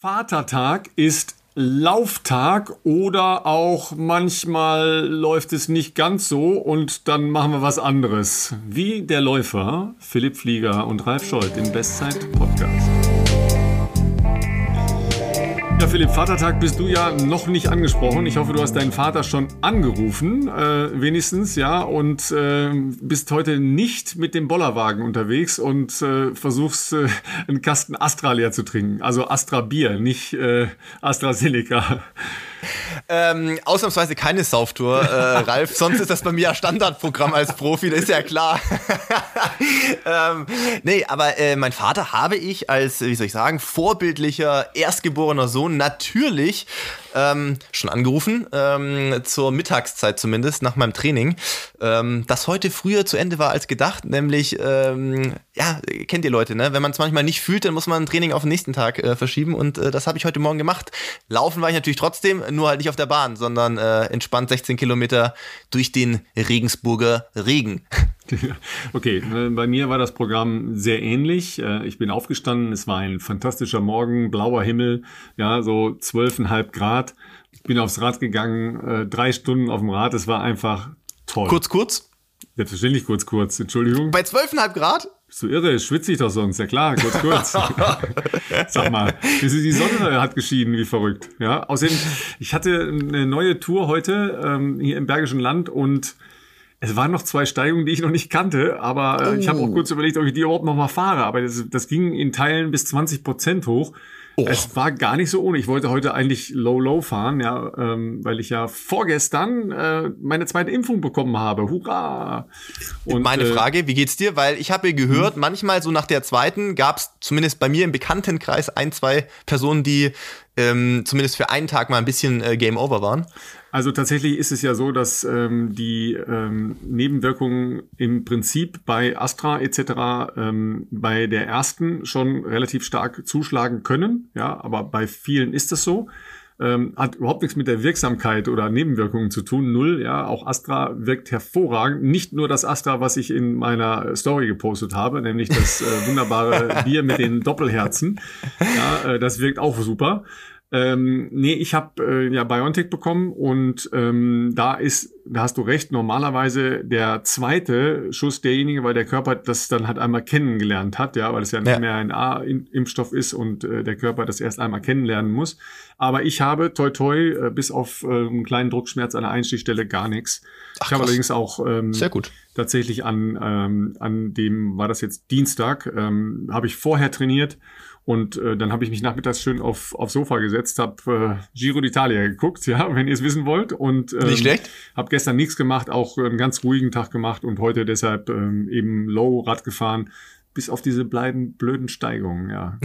Vatertag ist Lauftag oder auch manchmal läuft es nicht ganz so und dann machen wir was anderes. Wie der Läufer Philipp Flieger und Ralf Scholz im Bestzeit Podcast. Ja, Philipp, Vatertag bist du ja noch nicht angesprochen. Ich hoffe, du hast deinen Vater schon angerufen, äh, wenigstens, ja, und äh, bist heute nicht mit dem Bollerwagen unterwegs und äh, versuchst, äh, einen Kasten Astra leer zu trinken. Also Astra Bier, nicht äh, AstraZeneca. Ähm, ausnahmsweise keine Sauftour, äh, Ralf. Sonst ist das bei mir ja Standardprogramm als Profi, das ist ja klar. ähm, nee, aber äh, mein Vater habe ich als, wie soll ich sagen, vorbildlicher erstgeborener Sohn natürlich ähm, schon angerufen, ähm, zur Mittagszeit zumindest, nach meinem Training, ähm, das heute früher zu Ende war als gedacht, nämlich, ähm, ja, kennt ihr Leute, ne? Wenn man es manchmal nicht fühlt, dann muss man ein Training auf den nächsten Tag äh, verschieben und äh, das habe ich heute Morgen gemacht. Laufen war ich natürlich trotzdem, nur halt nicht auf der Bahn, sondern äh, entspannt 16 Kilometer durch den Regensburger Regen. Okay, äh, bei mir war das Programm sehr ähnlich. Äh, ich bin aufgestanden, es war ein fantastischer Morgen, blauer Himmel, ja, so zwölfeinhalb Grad. Ich bin aufs Rad gegangen, äh, drei Stunden auf dem Rad, es war einfach toll. Kurz, kurz? Selbstverständlich kurz, kurz, Entschuldigung. Bei zwölfeinhalb Grad? Bist du irre? Schwitze ich doch sonst. Ja klar, kurz, kurz. Sag mal, die Sonne hat geschieden, wie verrückt. Ja, außerdem, ich hatte eine neue Tour heute ähm, hier im Bergischen Land und es waren noch zwei Steigungen, die ich noch nicht kannte, aber äh, oh. ich habe auch kurz überlegt, ob ich die überhaupt noch mal fahre. Aber das, das ging in Teilen bis 20 Prozent hoch. Oh. Es war gar nicht so ohne. Ich wollte heute eigentlich Low-Low fahren, ja, ähm, weil ich ja vorgestern äh, meine zweite Impfung bekommen habe. Hurra! Und, meine äh, Frage, wie geht's dir? Weil ich habe gehört, hm. manchmal so nach der zweiten gab es zumindest bei mir im Bekanntenkreis ein, zwei Personen, die ähm, zumindest für einen Tag mal ein bisschen äh, Game Over waren. Also tatsächlich ist es ja so, dass ähm, die ähm, Nebenwirkungen im Prinzip bei Astra etc. Ähm, bei der ersten schon relativ stark zuschlagen können. Ja, aber bei vielen ist es so. Ähm, hat überhaupt nichts mit der Wirksamkeit oder Nebenwirkungen zu tun. Null, ja. Auch Astra wirkt hervorragend. Nicht nur das Astra, was ich in meiner Story gepostet habe, nämlich das äh, wunderbare Bier mit den Doppelherzen. Ja, äh, das wirkt auch super. Ähm, nee, ich habe äh, ja BioNTech bekommen und ähm, da ist, da hast du recht, normalerweise der zweite Schuss derjenige, weil der Körper das dann halt einmal kennengelernt hat, ja, weil es ja nicht ja. mehr ein A-Impfstoff ist und äh, der Körper das erst einmal kennenlernen muss. Aber ich habe toi toi äh, bis auf äh, einen kleinen Druckschmerz an der Einstichstelle gar nichts. ich habe allerdings auch ähm, Sehr gut. tatsächlich an, ähm, an dem, war das jetzt Dienstag, ähm, habe ich vorher trainiert und äh, dann habe ich mich nachmittags schön auf, aufs Sofa gesetzt, habe äh, Giro d'Italia geguckt, ja, wenn ihr es wissen wollt. Und ähm, Nicht schlecht. habe gestern nichts gemacht, auch einen ganz ruhigen Tag gemacht und heute deshalb ähm, eben Low Rad gefahren bis auf diese beiden blöden Steigungen, ja.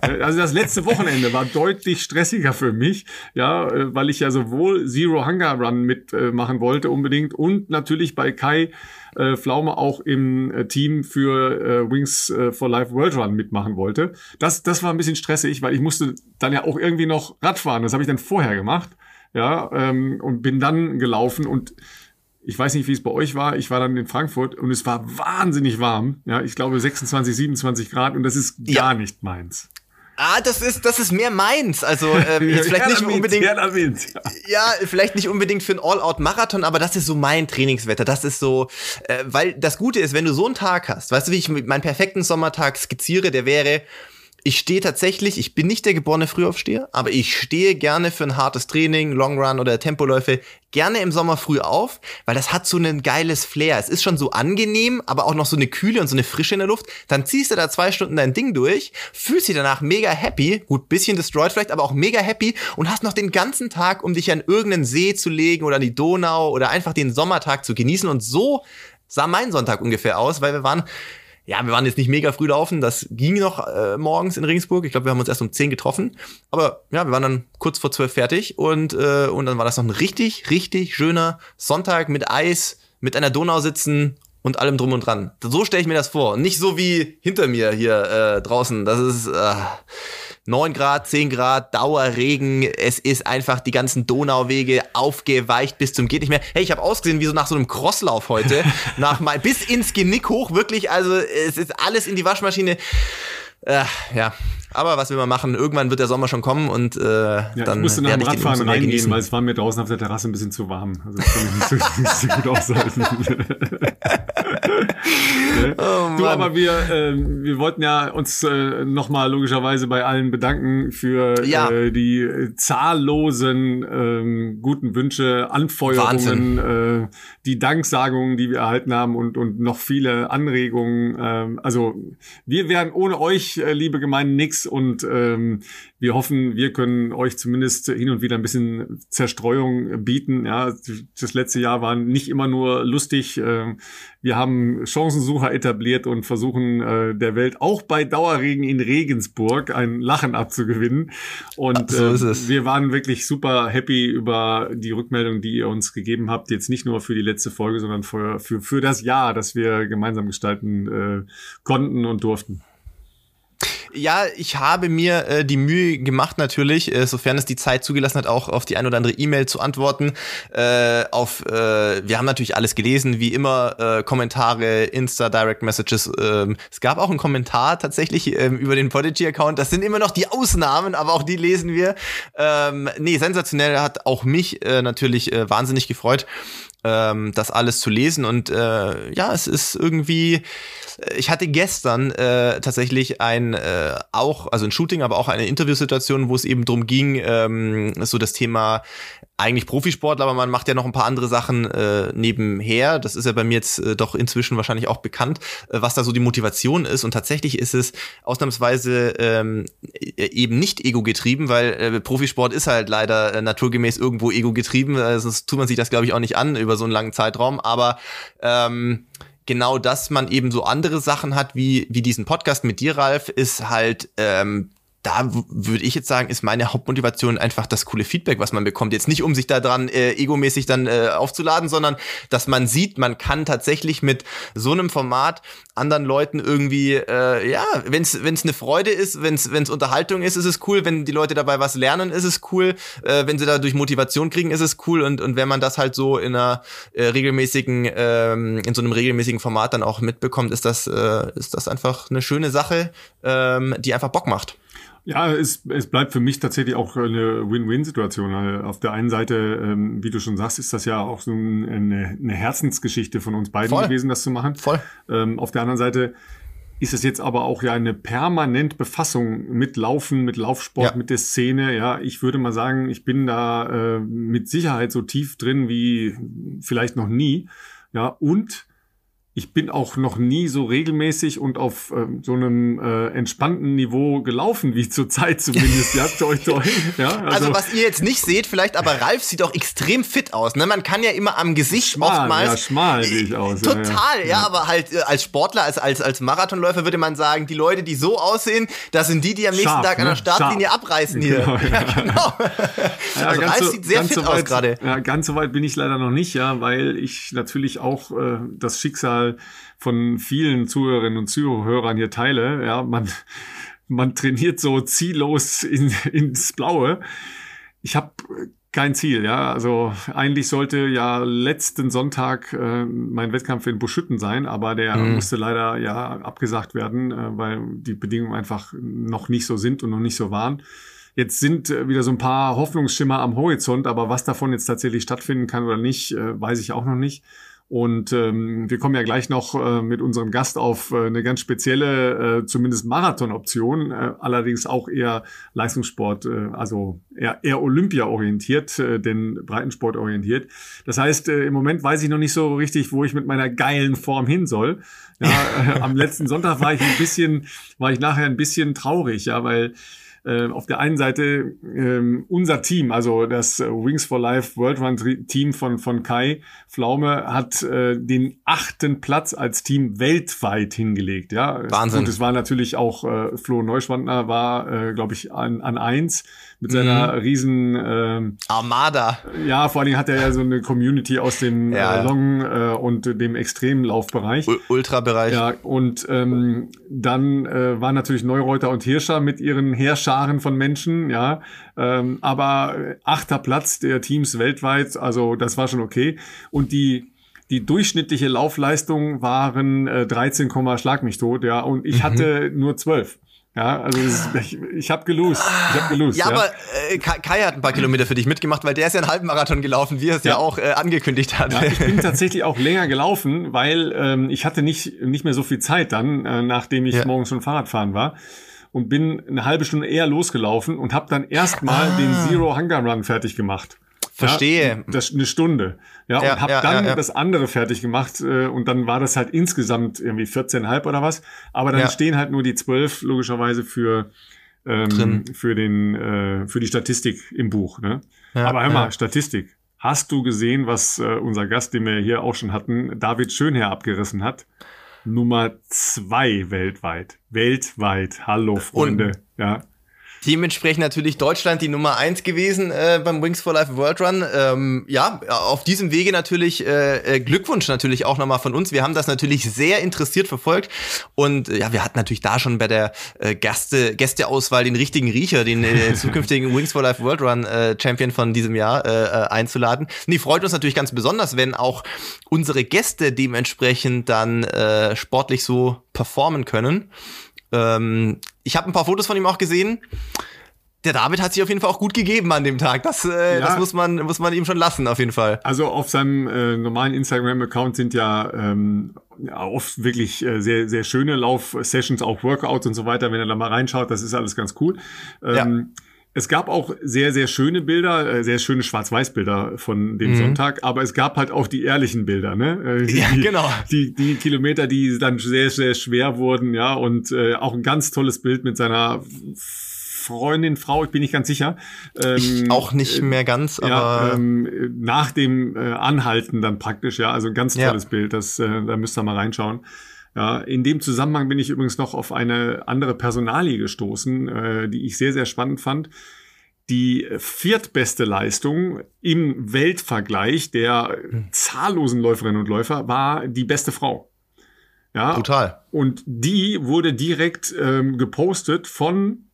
also das letzte Wochenende war deutlich stressiger für mich, ja, äh, weil ich ja sowohl Zero Hunger Run mitmachen äh, wollte unbedingt und natürlich bei Kai äh, Pflaume auch im äh, Team für äh, Wings äh, for Life World Run mitmachen wollte. Das, das war ein bisschen stressig, weil ich musste dann ja auch irgendwie noch Radfahren. Das habe ich dann vorher gemacht, ja, ähm, und bin dann gelaufen und ich weiß nicht, wie es bei euch war. Ich war dann in Frankfurt und es war wahnsinnig warm. Ja, ich glaube 26, 27 Grad und das ist gar ja. nicht meins. Ah, das ist, das ist mehr meins. Also ähm, jetzt vielleicht nicht unbedingt. Ja, vielleicht nicht unbedingt für einen All-Out-Marathon, aber das ist so mein Trainingswetter. Das ist so, äh, weil das Gute ist, wenn du so einen Tag hast, weißt du, wie ich meinen perfekten Sommertag skizziere, der wäre ich stehe tatsächlich, ich bin nicht der geborene Frühaufsteher, aber ich stehe gerne für ein hartes Training, Long Run oder Tempoläufe gerne im Sommer früh auf, weil das hat so ein geiles Flair. Es ist schon so angenehm, aber auch noch so eine Kühle und so eine Frische in der Luft. Dann ziehst du da zwei Stunden dein Ding durch, fühlst dich danach mega happy, gut, bisschen destroyed vielleicht, aber auch mega happy und hast noch den ganzen Tag, um dich an irgendeinen See zu legen oder an die Donau oder einfach den Sommertag zu genießen. Und so sah mein Sonntag ungefähr aus, weil wir waren ja, wir waren jetzt nicht mega früh laufen, das ging noch äh, morgens in Regensburg. Ich glaube, wir haben uns erst um 10 getroffen. Aber ja, wir waren dann kurz vor 12 fertig und, äh, und dann war das noch ein richtig, richtig schöner Sonntag mit Eis, mit einer Donau sitzen und allem drum und dran. So stelle ich mir das vor. nicht so wie hinter mir hier äh, draußen. Das ist. Äh, 9 Grad, 10 Grad, Dauerregen. Es ist einfach die ganzen Donauwege aufgeweicht bis zum geht nicht mehr. Hey, ich habe ausgesehen wie so nach so einem Crosslauf heute. nach mal bis ins Genick hoch, wirklich. Also es ist alles in die Waschmaschine. Äh, ja, Aber was will man machen? Irgendwann wird der Sommer schon kommen und äh, ja, dann ich musste nach dem Radfahren reingehen, weil es war mir draußen auf der Terrasse ein bisschen zu warm. Also das kann ich nicht so, nicht so gut aushalten. oh, du, aber wir, äh, wir wollten ja uns äh, nochmal logischerweise bei allen bedanken für ja. äh, die zahllosen äh, guten Wünsche, Anfeuerungen, äh, die Danksagungen, die wir erhalten haben und, und noch viele Anregungen. Äh, also wir wären ohne euch, äh, liebe Gemeinde, und ähm, wir hoffen, wir können euch zumindest hin und wieder ein bisschen Zerstreuung bieten. Ja, das letzte Jahr war nicht immer nur lustig. Ähm, wir haben Chancensucher etabliert und versuchen äh, der Welt auch bei Dauerregen in Regensburg ein Lachen abzugewinnen. Und so äh, wir waren wirklich super happy über die Rückmeldung, die ihr uns gegeben habt. Jetzt nicht nur für die letzte Folge, sondern für, für, für das Jahr, das wir gemeinsam gestalten äh, konnten und durften. Ja, ich habe mir äh, die Mühe gemacht, natürlich, äh, sofern es die Zeit zugelassen hat, auch auf die ein oder andere E-Mail zu antworten. Äh, auf, äh, wir haben natürlich alles gelesen, wie immer, äh, Kommentare, Insta, Direct Messages. Ähm, es gab auch einen Kommentar tatsächlich ähm, über den Podigy-Account. Das sind immer noch die Ausnahmen, aber auch die lesen wir. Ähm, nee, sensationell hat auch mich äh, natürlich äh, wahnsinnig gefreut ähm, das alles zu lesen. Und äh, ja, es ist irgendwie, ich hatte gestern äh, tatsächlich ein äh, auch, also ein Shooting, aber auch eine Interviewsituation, wo es eben drum ging, ähm, so das Thema eigentlich Profisportler, aber man macht ja noch ein paar andere Sachen äh, nebenher. Das ist ja bei mir jetzt äh, doch inzwischen wahrscheinlich auch bekannt, äh, was da so die Motivation ist. Und tatsächlich ist es ausnahmsweise ähm, e-, eben nicht ego-getrieben, weil äh, Profisport ist halt leider äh, naturgemäß irgendwo ego-getrieben. Äh, sonst tut man sich das, glaube ich, auch nicht an über so einen langen Zeitraum. Aber ähm, genau, dass man eben so andere Sachen hat, wie, wie diesen Podcast mit dir, Ralf, ist halt ähm, da würde ich jetzt sagen, ist meine Hauptmotivation einfach das coole Feedback, was man bekommt. Jetzt nicht, um sich daran äh, egomäßig dann äh, aufzuladen, sondern dass man sieht, man kann tatsächlich mit so einem Format anderen Leuten irgendwie, äh, ja, wenn es eine Freude ist, wenn es Unterhaltung ist, ist es cool. Wenn die Leute dabei was lernen, ist es cool. Äh, wenn sie dadurch Motivation kriegen, ist es cool. Und, und wenn man das halt so in einer äh, regelmäßigen, ähm, in so einem regelmäßigen Format dann auch mitbekommt, ist das, äh, ist das einfach eine schöne Sache, ähm, die einfach Bock macht. Ja, es, es bleibt für mich tatsächlich auch eine Win-Win-Situation. Auf der einen Seite, ähm, wie du schon sagst, ist das ja auch so eine, eine Herzensgeschichte von uns beiden Voll. gewesen, das zu machen. Voll. Ähm, auf der anderen Seite ist es jetzt aber auch ja eine permanent Befassung mit Laufen, mit Laufsport, ja. mit der Szene. Ja, ich würde mal sagen, ich bin da äh, mit Sicherheit so tief drin wie vielleicht noch nie. Ja, und ich bin auch noch nie so regelmäßig und auf ähm, so einem äh, entspannten Niveau gelaufen, wie zur Zeit zumindest. ja, toi, toi. Ja, also, also, was ihr jetzt nicht seht, vielleicht, aber Ralf sieht auch extrem fit aus. Ne? Man kann ja immer am Gesicht schmal, oftmals. Ja, schmal sehe ich aus. Total, ja, ja, ja, aber halt äh, als Sportler, als, als, als Marathonläufer würde man sagen, die Leute, die so aussehen, das sind die, die am nächsten Scharf, Tag an der ne? Startlinie Scharf. abreißen hier. Genau, ja. genau. also Ralf so, sieht sehr fit so weit, aus gerade. Ja, ganz so weit bin ich leider noch nicht, ja, weil ich natürlich auch äh, das Schicksal Schicksal von vielen Zuhörerinnen und Zuhörern hier teile. Ja, man, man trainiert so ziellos in, ins Blaue. Ich habe kein Ziel, ja. Also eigentlich sollte ja letzten Sonntag äh, mein Wettkampf in Buschütten sein, aber der mhm. musste leider ja abgesagt werden, äh, weil die Bedingungen einfach noch nicht so sind und noch nicht so waren. Jetzt sind äh, wieder so ein paar Hoffnungsschimmer am Horizont, aber was davon jetzt tatsächlich stattfinden kann oder nicht, äh, weiß ich auch noch nicht. Und ähm, wir kommen ja gleich noch äh, mit unserem Gast auf äh, eine ganz spezielle, äh, zumindest Marathon-Option, äh, allerdings auch eher Leistungssport, äh, also eher, eher Olympia orientiert, äh, denn Breitensport orientiert. Das heißt, äh, im Moment weiß ich noch nicht so richtig, wo ich mit meiner geilen Form hin soll. Ja, äh, am letzten Sonntag war ich ein bisschen, war ich nachher ein bisschen traurig, ja, weil äh, auf der einen Seite äh, unser Team, also das Wings for Life World Run Team von, von Kai Pflaume, hat äh, den achten Platz als Team weltweit hingelegt. Ja, Wahnsinn. Und es war natürlich auch äh, Flo Neuschwandner war, äh, glaube ich, an, an eins mit seiner mhm. riesen ähm, Armada. Ja, vor allen Dingen hat er ja so eine Community aus dem ja. äh, Long äh, und dem Extremlaufbereich. U Ultrabereich. Ja, und ähm, dann äh, waren natürlich Neureuter und Hirscher mit ihren Heerscharen von Menschen, ja. Ähm, aber achter Platz der Teams weltweit, also das war schon okay. Und die die durchschnittliche Laufleistung waren äh, 13, Schlag mich tot, ja, und ich mhm. hatte nur 12. Ja, also ich, ich habe gelust. Ich hab gelust. Ja, ja. aber äh, Kai hat ein paar Kilometer für dich mitgemacht, weil der ist ja einen Halbmarathon gelaufen, wie er es ja. ja, auch äh, angekündigt hat. Ja, ich bin tatsächlich auch länger gelaufen, weil ähm, ich hatte nicht, nicht mehr so viel Zeit dann, äh, nachdem ich morgens schon Fahrradfahren war. Und bin eine halbe Stunde eher losgelaufen und habe dann erstmal ah. den Zero Hunger Run fertig gemacht. Verstehe. Ja, das eine Stunde. Ja, ja und habe ja, dann das andere fertig gemacht äh, und dann war das halt insgesamt irgendwie 14,5 oder was. Aber dann stehen halt nur die 12 logischerweise für ähm, für den äh, für die Statistik im Buch. Ne? Aber hör mal, Statistik. Hast du gesehen, was äh, unser Gast, den wir hier auch schon hatten, David Schönherr abgerissen hat? Nummer zwei weltweit. Weltweit. Hallo, Freunde. Und ja. Dementsprechend natürlich Deutschland die Nummer eins gewesen äh, beim Wings for Life World Run. Ähm, ja, auf diesem Wege natürlich äh, äh, Glückwunsch natürlich auch nochmal von uns. Wir haben das natürlich sehr interessiert verfolgt und äh, ja, wir hatten natürlich da schon bei der äh, Gäste, Gästeauswahl den richtigen Riecher, den äh, zukünftigen Wings for Life World Run äh, Champion von diesem Jahr äh, äh, einzuladen. Nee, freut uns natürlich ganz besonders, wenn auch unsere Gäste dementsprechend dann äh, sportlich so performen können. Ähm, ich habe ein paar Fotos von ihm auch gesehen. Der David hat sich auf jeden Fall auch gut gegeben an dem Tag. Das, äh, ja. das muss man muss man ihm schon lassen auf jeden Fall. Also auf seinem äh, normalen Instagram-Account sind ja, ähm, ja oft wirklich äh, sehr sehr schöne Lauf-Sessions, auch Workouts und so weiter. Wenn er da mal reinschaut, das ist alles ganz cool. Ähm, ja. Es gab auch sehr, sehr schöne Bilder, äh, sehr schöne Schwarz-Weiß-Bilder von dem mhm. Sonntag, aber es gab halt auch die ehrlichen Bilder, ne? Äh, die, ja, genau. Die, die Kilometer, die dann sehr, sehr schwer wurden, ja, und äh, auch ein ganz tolles Bild mit seiner Freundin, Frau, ich bin nicht ganz sicher. Ähm, ich auch nicht mehr ganz, aber ja, ähm, nach dem äh, Anhalten dann praktisch, ja, also ein ganz tolles ja. Bild, das äh, da müsst ihr mal reinschauen. Ja, in dem Zusammenhang bin ich übrigens noch auf eine andere Personalie gestoßen, äh, die ich sehr, sehr spannend fand. Die viertbeste Leistung im Weltvergleich der hm. zahllosen Läuferinnen und Läufer war die beste Frau. Ja, total. Und die wurde direkt ähm, gepostet von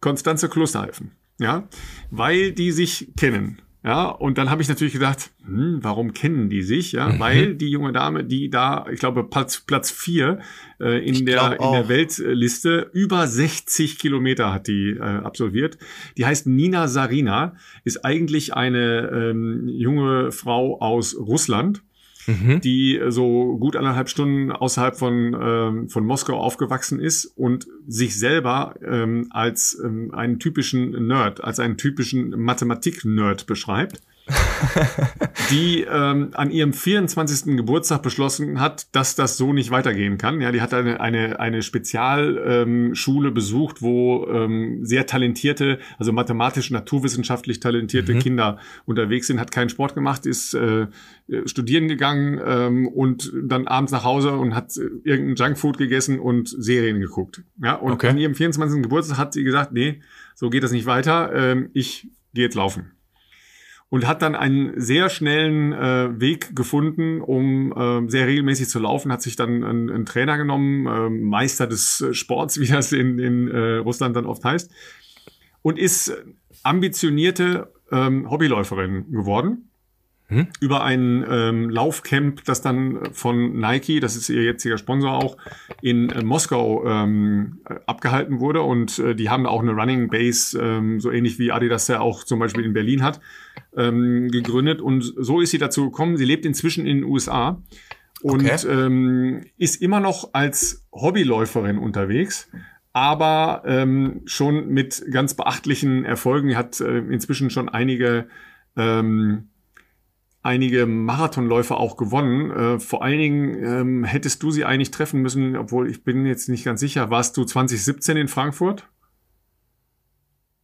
Konstanze Klosterhalfen. Ja, weil die sich kennen. Ja, und dann habe ich natürlich gedacht, hm, warum kennen die sich? Ja, mhm. weil die junge Dame, die da, ich glaube, Platz, Platz vier äh, in, der, in der Weltliste, über 60 Kilometer hat die äh, absolviert. Die heißt Nina Sarina, ist eigentlich eine ähm, junge Frau aus Russland mhm. die so gut anderthalb Stunden außerhalb von, ähm, von Moskau aufgewachsen ist und sich selber ähm, als ähm, einen typischen Nerd, als einen typischen Mathematik-Nerd beschreibt. die ähm, an ihrem 24. Geburtstag beschlossen hat, dass das so nicht weitergehen kann. Ja, die hat eine, eine, eine Spezialschule ähm, besucht, wo ähm, sehr talentierte, also mathematisch, naturwissenschaftlich talentierte mhm. Kinder unterwegs sind, hat keinen Sport gemacht, ist äh, studieren gegangen ähm, und dann abends nach Hause und hat äh, irgendein Junkfood gegessen und Serien geguckt. Ja, und okay. an ihrem 24. Geburtstag hat sie gesagt, nee, so geht das nicht weiter, ähm, ich gehe jetzt laufen und hat dann einen sehr schnellen äh, Weg gefunden, um äh, sehr regelmäßig zu laufen, hat sich dann einen, einen Trainer genommen, äh, Meister des Sports, wie das in, in äh, Russland dann oft heißt, und ist ambitionierte ähm, Hobbyläuferin geworden hm? über ein ähm, Laufcamp, das dann von Nike, das ist ihr jetziger Sponsor auch, in äh, Moskau ähm, abgehalten wurde. Und äh, die haben auch eine Running Base, ähm, so ähnlich wie Adidas ja auch zum Beispiel in Berlin hat, ähm, gegründet. Und so ist sie dazu gekommen. Sie lebt inzwischen in den USA und okay. ähm, ist immer noch als Hobbyläuferin unterwegs aber ähm, schon mit ganz beachtlichen Erfolgen. Hat äh, inzwischen schon einige ähm, einige Marathonläufe auch gewonnen. Äh, vor allen Dingen ähm, hättest du sie eigentlich treffen müssen, obwohl ich bin jetzt nicht ganz sicher. Warst du 2017 in Frankfurt?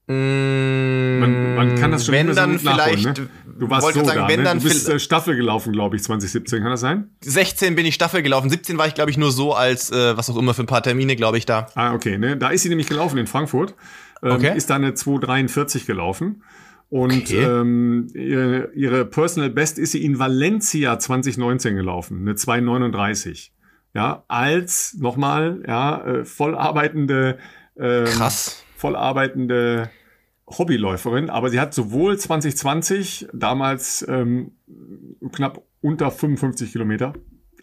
Mm, man, man kann das schon wenn dann vielleicht, ne? Du warst so sagen, da, wenn ne? dann du bist äh, Staffel gelaufen, glaube ich, 2017, kann das sein? 16 bin ich Staffel gelaufen, 17 war ich, glaube ich, nur so als, äh, was auch immer, für ein paar Termine, glaube ich, da. Ah, okay, ne? Da ist sie nämlich gelaufen in Frankfurt. Ähm, okay. Ist da eine 2,43 gelaufen. Und okay. ähm, ihre, ihre Personal Best ist sie in Valencia 2019 gelaufen, eine 239. Ja, als nochmal, ja, äh, voll arbeitende, ähm, Krass. voll arbeitende Hobbyläuferin, aber sie hat sowohl 2020 damals ähm, knapp unter 55 Kilometer,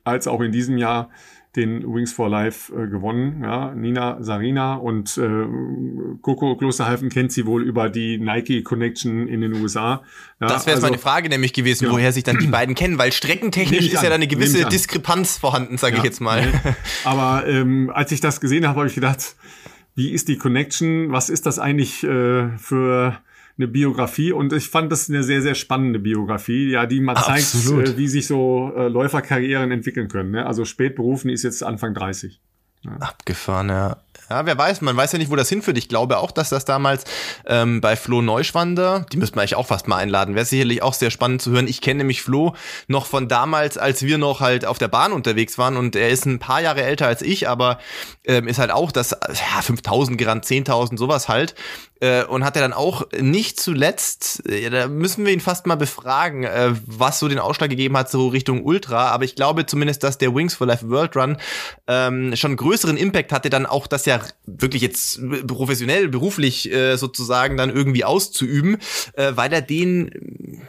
als auch in diesem Jahr den Wings for Life äh, gewonnen. Ja, Nina Sarina und äh, Coco Klosterhalfen kennt sie wohl über die Nike Connection in den USA. Ja, das wäre also, meine Frage nämlich gewesen, genau. woher sich dann die beiden kennen, weil streckentechnisch ist ja da eine gewisse Diskrepanz vorhanden, sage ja, ich jetzt mal. Aber ähm, als ich das gesehen habe, habe ich gedacht, wie ist die Connection? Was ist das eigentlich äh, für eine Biografie und ich fand das eine sehr, sehr spannende Biografie, ja, die mal zeigt, äh, wie sich so äh, Läuferkarrieren entwickeln können. Ne? Also spät berufen ist jetzt Anfang 30. Ja. Abgefahren, ja. Ja, wer weiß, man weiß ja nicht, wo das hinführt. Ich glaube auch, dass das damals ähm, bei Flo Neuschwander, die müssten wir eigentlich auch fast mal einladen, wäre sicherlich auch sehr spannend zu hören. Ich kenne nämlich Flo noch von damals, als wir noch halt auf der Bahn unterwegs waren und er ist ein paar Jahre älter als ich, aber ähm, ist halt auch das, ja, 5000 gerannt, 10.000, sowas halt. Äh, und hat er dann auch nicht zuletzt, äh, da müssen wir ihn fast mal befragen, äh, was so den Ausschlag gegeben hat, so Richtung Ultra. Aber ich glaube zumindest, dass der Wings for Life World Run ähm, schon größeren Impact hatte, dann auch das ja wirklich jetzt professionell, beruflich äh, sozusagen dann irgendwie auszuüben, äh, weil er den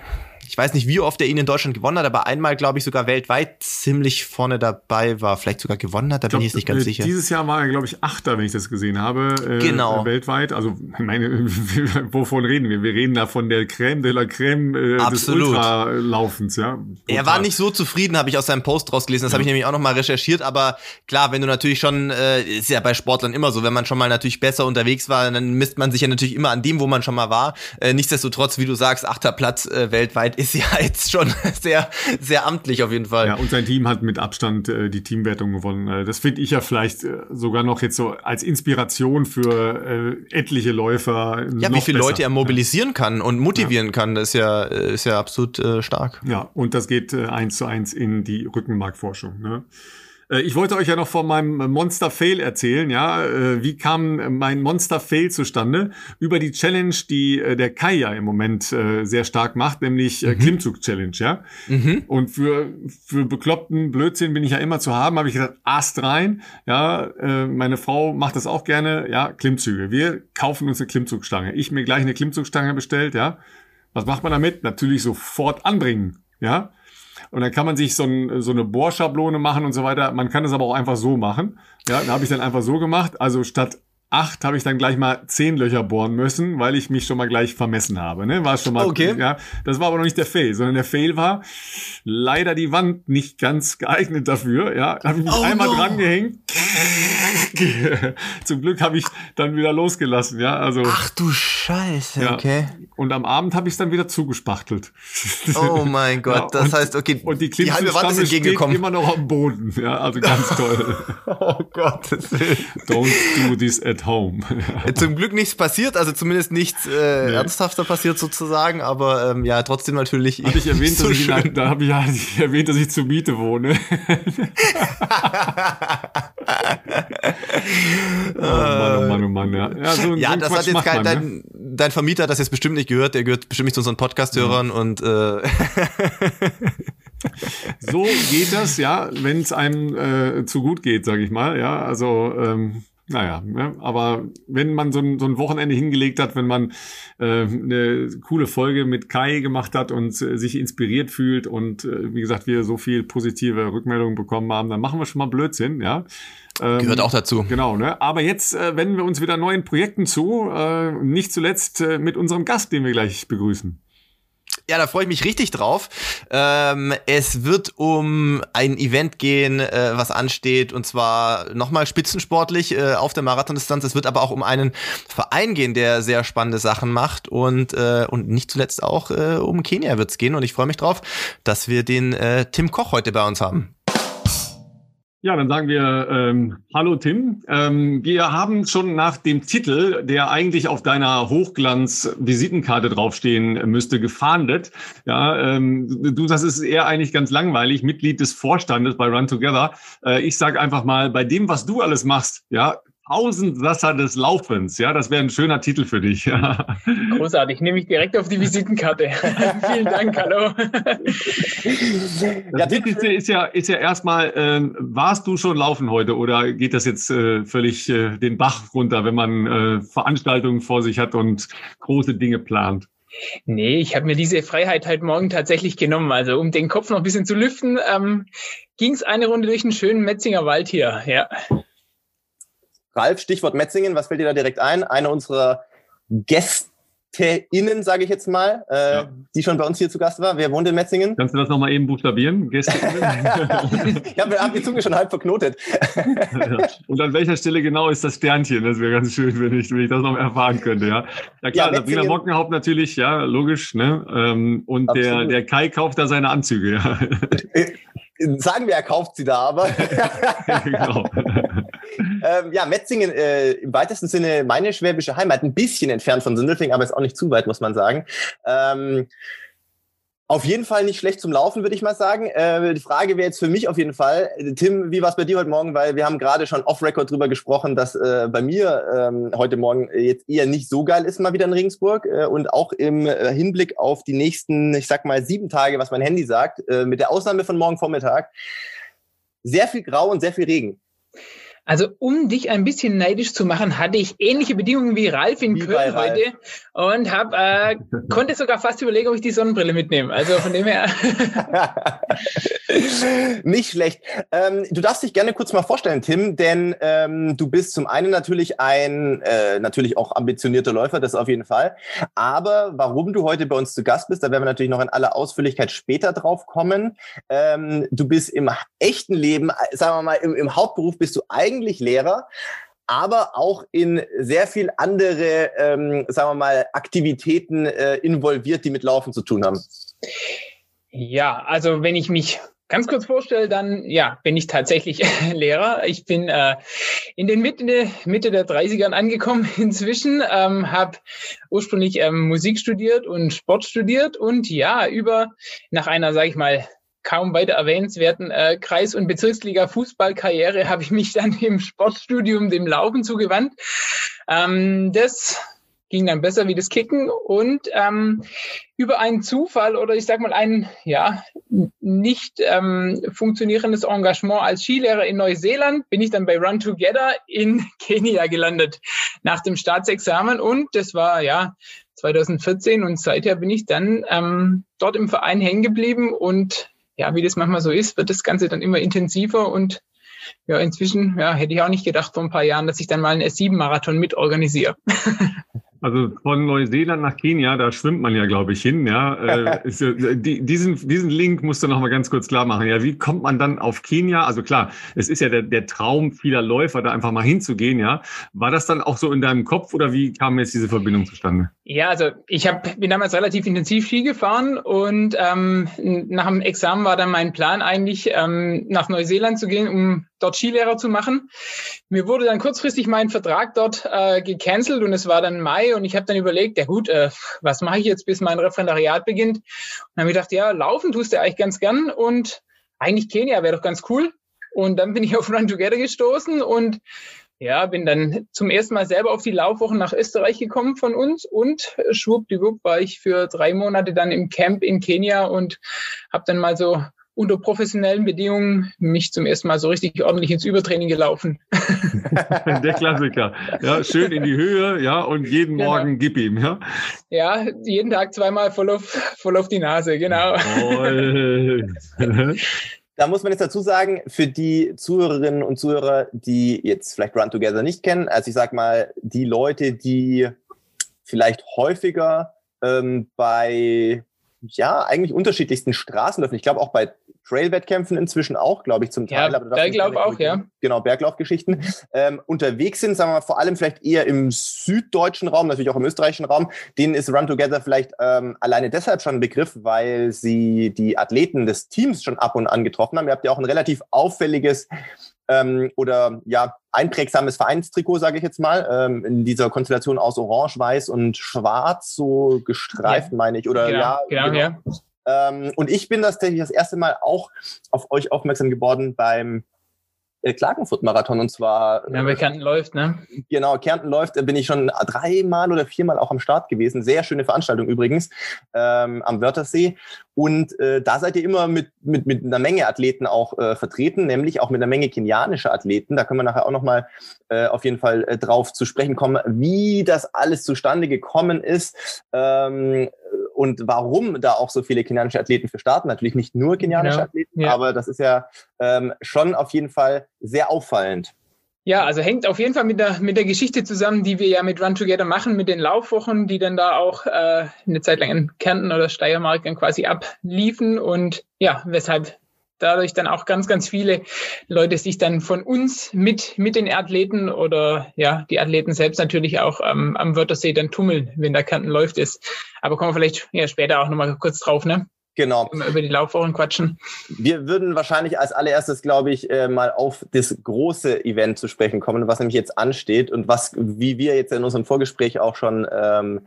ich weiß nicht, wie oft er ihn in Deutschland gewonnen hat, aber einmal, glaube ich, sogar weltweit ziemlich vorne dabei war. Vielleicht sogar gewonnen hat, da bin ich jetzt nicht ganz äh, sicher. Dieses Jahr war er, glaube ich, Achter, wenn ich das gesehen habe. Äh, genau. weltweit. Also, meine, wovon reden wir? Wir reden da von der Crème de la Crème äh, Absolut. des Ultralaufens, ja. Total. Er war nicht so zufrieden, habe ich aus seinem Post rausgelesen. Das ja. habe ich nämlich auch nochmal recherchiert. Aber klar, wenn du natürlich schon, äh, ist ja bei Sportlern immer so, wenn man schon mal natürlich besser unterwegs war, dann misst man sich ja natürlich immer an dem, wo man schon mal war. Äh, nichtsdestotrotz, wie du sagst, achter Platz äh, weltweit ist ja jetzt schon sehr, sehr amtlich auf jeden Fall. Ja, und sein Team hat mit Abstand äh, die Teamwertung gewonnen. Äh, das finde ich ja vielleicht äh, sogar noch jetzt so als Inspiration für äh, etliche Läufer. Ja, wie viele besser. Leute er mobilisieren ja. kann und motivieren ja. kann, das ist ja, äh, ist ja absolut äh, stark. Ja, und das geht äh, eins zu eins in die Rückenmarkforschung. Ne? Äh, ich wollte euch ja noch von meinem Monster Fail erzählen, ja. Äh, wie kam mein Monster Fail zustande? Über die Challenge, die äh, der Kai ja im Moment sehr stark macht, nämlich mhm. Klimmzug Challenge, ja. Mhm. Und für, für bekloppten Blödsinn bin ich ja immer zu haben, habe ich gesagt, Ast rein, ja. Meine Frau macht das auch gerne, ja, Klimmzüge. Wir kaufen uns eine Klimmzugstange. Ich mir gleich eine Klimmzugstange bestellt, ja. Was macht man damit? Natürlich sofort anbringen, ja. Und dann kann man sich so, ein, so eine Bohrschablone machen und so weiter. Man kann es aber auch einfach so machen. Ja, da habe ich dann einfach so gemacht. Also statt acht habe ich dann gleich mal zehn Löcher bohren müssen, weil ich mich schon mal gleich vermessen habe. Ne? War schon mal. Okay. Ja, das war aber noch nicht der Fail, sondern der Fail war leider die Wand nicht ganz geeignet dafür. Ja, da habe ich mich oh einmal no. dran gehängt. Zum Glück habe ich dann wieder losgelassen. Ja, also. Ach du Scheiße. Ja. Okay. Und am Abend habe ich es dann wieder zugespachtelt. Oh mein Gott, ja, das heißt, okay, und die, die halbe Wand ist entgegengekommen. immer noch am Boden. Ja, also ganz toll. oh Gott. Don't do this at home. Zum Glück nichts passiert, also zumindest nichts äh, nee. ernsthafter passiert sozusagen, aber ähm, ja, trottem natürlich. Hatte ich erwähnt, so dass ich, in, da habe ich, ja erwähnt, dass ich zur Miete wohne. oh Mann, oh Mann, oh Mann, ja. Ja, so, ja so das Quatsch hat jetzt kein, man, dein, ne? dein Vermieter hat das jetzt bestimmt nicht gehört, der gehört bestimmt nicht zu unseren Podcast-Hörern ja. und äh so geht das, ja, wenn es einem äh, zu gut geht, sage ich mal. Ja, also ähm, naja, ne? aber wenn man so ein, so ein Wochenende hingelegt hat, wenn man äh, eine coole Folge mit Kai gemacht hat und äh, sich inspiriert fühlt und äh, wie gesagt, wir so viel positive Rückmeldungen bekommen haben, dann machen wir schon mal Blödsinn, ja. Ähm, Gehört auch dazu. Genau, ne? Aber jetzt äh, wenden wir uns wieder neuen Projekten zu, äh, nicht zuletzt äh, mit unserem Gast, den wir gleich begrüßen. Ja, da freue ich mich richtig drauf. Ähm, es wird um ein Event gehen, äh, was ansteht, und zwar nochmal spitzensportlich äh, auf der Marathondistanz. Es wird aber auch um einen Verein gehen, der sehr spannende Sachen macht und äh, und nicht zuletzt auch äh, um Kenia wird's gehen. Und ich freue mich drauf, dass wir den äh, Tim Koch heute bei uns haben. Ja, dann sagen wir ähm, Hallo Tim. Ähm, wir haben schon nach dem Titel, der eigentlich auf deiner Hochglanz-Visitenkarte draufstehen müsste, gefahndet. Ja, ähm, du, das ist eher eigentlich ganz langweilig, Mitglied des Vorstandes bei Run Together. Äh, ich sage einfach mal, bei dem, was du alles machst, ja, Tausendsasser des Laufens. Ja, das wäre ein schöner Titel für dich. Großartig, nehme ich direkt auf die Visitenkarte. Vielen Dank, hallo. Das Wichtigste ist ja, ist ja erstmal, äh, warst du schon laufen heute oder geht das jetzt äh, völlig äh, den Bach runter, wenn man äh, Veranstaltungen vor sich hat und große Dinge plant? Nee, ich habe mir diese Freiheit heute Morgen tatsächlich genommen. Also um den Kopf noch ein bisschen zu lüften, ähm, ging es eine Runde durch einen schönen Metzinger Wald hier. Ja. Ralf, Stichwort Metzingen, was fällt dir da direkt ein? Eine unserer Gäste GästeInnen, sage ich jetzt mal, äh, ja. die schon bei uns hier zu Gast war. Wer wohnt in Metzingen? Kannst du das nochmal eben buchstabieren? GästeInnen? ich habe hab die Zunge schon halb verknotet. Und an welcher Stelle genau ist das Sternchen? Das wäre ganz schön, wenn ich, wenn ich das noch erfahren könnte, ja. Ja klar, ja, Sabrina Mockenhaupt natürlich, ja, logisch, ne? Ähm, und der, der Kai kauft da seine Anzüge, ja. Äh, sagen wir, er kauft sie da, aber. genau. Ähm, ja, Metzingen äh, im weitesten Sinne meine schwäbische Heimat, ein bisschen entfernt von Sindelfing, aber ist auch nicht zu weit, muss man sagen. Ähm, auf jeden Fall nicht schlecht zum Laufen, würde ich mal sagen. Äh, die Frage wäre jetzt für mich auf jeden Fall, Tim, wie war es bei dir heute Morgen? Weil wir haben gerade schon off-Record drüber gesprochen, dass äh, bei mir ähm, heute Morgen jetzt eher nicht so geil ist, mal wieder in Regensburg. Äh, und auch im äh, Hinblick auf die nächsten, ich sag mal, sieben Tage, was mein Handy sagt, äh, mit der Ausnahme von morgen Vormittag, sehr viel Grau und sehr viel Regen. Also um dich ein bisschen neidisch zu machen, hatte ich ähnliche Bedingungen wie Ralf in wie Köln heute und hab, äh, konnte sogar fast überlegen, ob ich die Sonnenbrille mitnehme. Also von dem her. Nicht schlecht. Ähm, du darfst dich gerne kurz mal vorstellen, Tim, denn ähm, du bist zum einen natürlich ein, äh, natürlich auch ambitionierter Läufer, das auf jeden Fall. Aber warum du heute bei uns zu Gast bist, da werden wir natürlich noch in aller Ausführlichkeit später drauf kommen. Ähm, du bist im echten Leben, äh, sagen wir mal, im, im Hauptberuf bist du eigentlich eigentlich Lehrer, aber auch in sehr viel andere, ähm, sagen wir mal, Aktivitäten äh, involviert, die mit Laufen zu tun haben. Ja, also wenn ich mich ganz kurz vorstelle, dann ja, bin ich tatsächlich Lehrer. Ich bin äh, in den Mitte, Mitte der 30ern angekommen inzwischen, ähm, habe ursprünglich ähm, Musik studiert und Sport studiert und ja, über nach einer, sage ich mal, kaum weiter erwähnenswerten äh, Kreis- und Bezirksliga-Fußballkarriere habe ich mich dann im Sportstudium dem Laufen zugewandt. Ähm, das ging dann besser wie das Kicken und ähm, über einen Zufall oder ich sag mal ein ja nicht ähm, funktionierendes Engagement als Skilehrer in Neuseeland bin ich dann bei Run Together in Kenia gelandet nach dem Staatsexamen und das war ja 2014 und seither bin ich dann ähm, dort im Verein hängen geblieben und ja, wie das manchmal so ist, wird das Ganze dann immer intensiver und ja, inzwischen ja, hätte ich auch nicht gedacht vor ein paar Jahren, dass ich dann mal einen S7-Marathon mitorganisiere. Also von Neuseeland nach Kenia, da schwimmt man ja, glaube ich, hin. Ja, äh, ist, äh, die, diesen, diesen Link musst du noch mal ganz kurz klar machen. Ja, wie kommt man dann auf Kenia? Also klar, es ist ja der, der Traum vieler Läufer, da einfach mal hinzugehen. Ja, war das dann auch so in deinem Kopf oder wie kam jetzt diese Verbindung zustande? Ja, also ich hab, bin damals relativ intensiv Ski gefahren und ähm, nach dem Examen war dann mein Plan eigentlich ähm, nach Neuseeland zu gehen, um dort Skilehrer zu machen. Mir wurde dann kurzfristig mein Vertrag dort äh, gecancelt und es war dann Mai und ich habe dann überlegt, ja gut, äh, was mache ich jetzt, bis mein Referendariat beginnt? Und dann habe ich gedacht, ja, laufen tust du eigentlich ganz gern und eigentlich Kenia wäre doch ganz cool. Und dann bin ich auf Run Together gestoßen und ja, bin dann zum ersten Mal selber auf die Laufwochen nach Österreich gekommen von uns und schwuppdiwupp war ich für drei Monate dann im Camp in Kenia und habe dann mal so unter professionellen Bedingungen mich zum ersten Mal so richtig ordentlich ins Übertraining gelaufen. Der Klassiker. Ja, schön in die Höhe, ja, und jeden genau. Morgen gib ihm, ja. Ja, jeden Tag zweimal voll auf, voll auf die Nase, genau. Da muss man jetzt dazu sagen, für die Zuhörerinnen und Zuhörer, die jetzt vielleicht Run Together nicht kennen, also ich sag mal, die Leute, die vielleicht häufiger ähm, bei ja, eigentlich unterschiedlichsten Straßenläufen. Ich glaube auch bei Trail-Wettkämpfen inzwischen auch, glaube ich, zum Teil. Ja, Berglauf auch, ja. Genau, Berglaufgeschichten. Ähm, unterwegs sind, sagen wir mal, vor allem vielleicht eher im süddeutschen Raum, natürlich auch im österreichischen Raum. Denen ist Run Together vielleicht ähm, alleine deshalb schon ein Begriff, weil sie die Athleten des Teams schon ab und an getroffen haben. Ihr habt ja auch ein relativ auffälliges ähm, oder ja einprägsames Vereinstrikot, sage ich jetzt mal, ähm, in dieser Konstellation aus Orange, Weiß und Schwarz, so gestreift, ja. meine ich. Oder genau, ja, genau, genau. ja. Ähm, und ich bin das tatsächlich das erste Mal auch auf euch aufmerksam geworden beim äh, Klagenfurt-Marathon und zwar. Ja, bei Kärnten läuft, ne? Genau, Kärnten läuft, bin ich schon dreimal oder viermal auch am Start gewesen. Sehr schöne Veranstaltung übrigens ähm, am Wörthersee. Und äh, da seid ihr immer mit, mit, mit einer Menge Athleten auch äh, vertreten, nämlich auch mit einer Menge kenianischer Athleten. Da können wir nachher auch nochmal äh, auf jeden Fall äh, drauf zu sprechen kommen, wie das alles zustande gekommen ist. Ähm, und warum da auch so viele kenianische Athleten für starten. Natürlich nicht nur kenianische ja, Athleten, ja. aber das ist ja ähm, schon auf jeden Fall sehr auffallend. Ja, also hängt auf jeden Fall mit der, mit der Geschichte zusammen, die wir ja mit Run Together machen, mit den Laufwochen, die dann da auch äh, eine Zeit lang in Kärnten oder Steiermark dann quasi abliefen und ja, weshalb dadurch dann auch ganz, ganz viele Leute sich dann von uns mit, mit den Athleten oder ja, die Athleten selbst natürlich auch ähm, am Wörthersee dann tummeln, wenn der Kanten läuft ist. Aber kommen wir vielleicht ja, später auch nochmal kurz drauf, ne? Genau. Über die Laufwochen quatschen. Wir würden wahrscheinlich als allererstes, glaube ich, äh, mal auf das große Event zu sprechen kommen, was nämlich jetzt ansteht und was, wie wir jetzt in unserem Vorgespräch auch schon, ähm,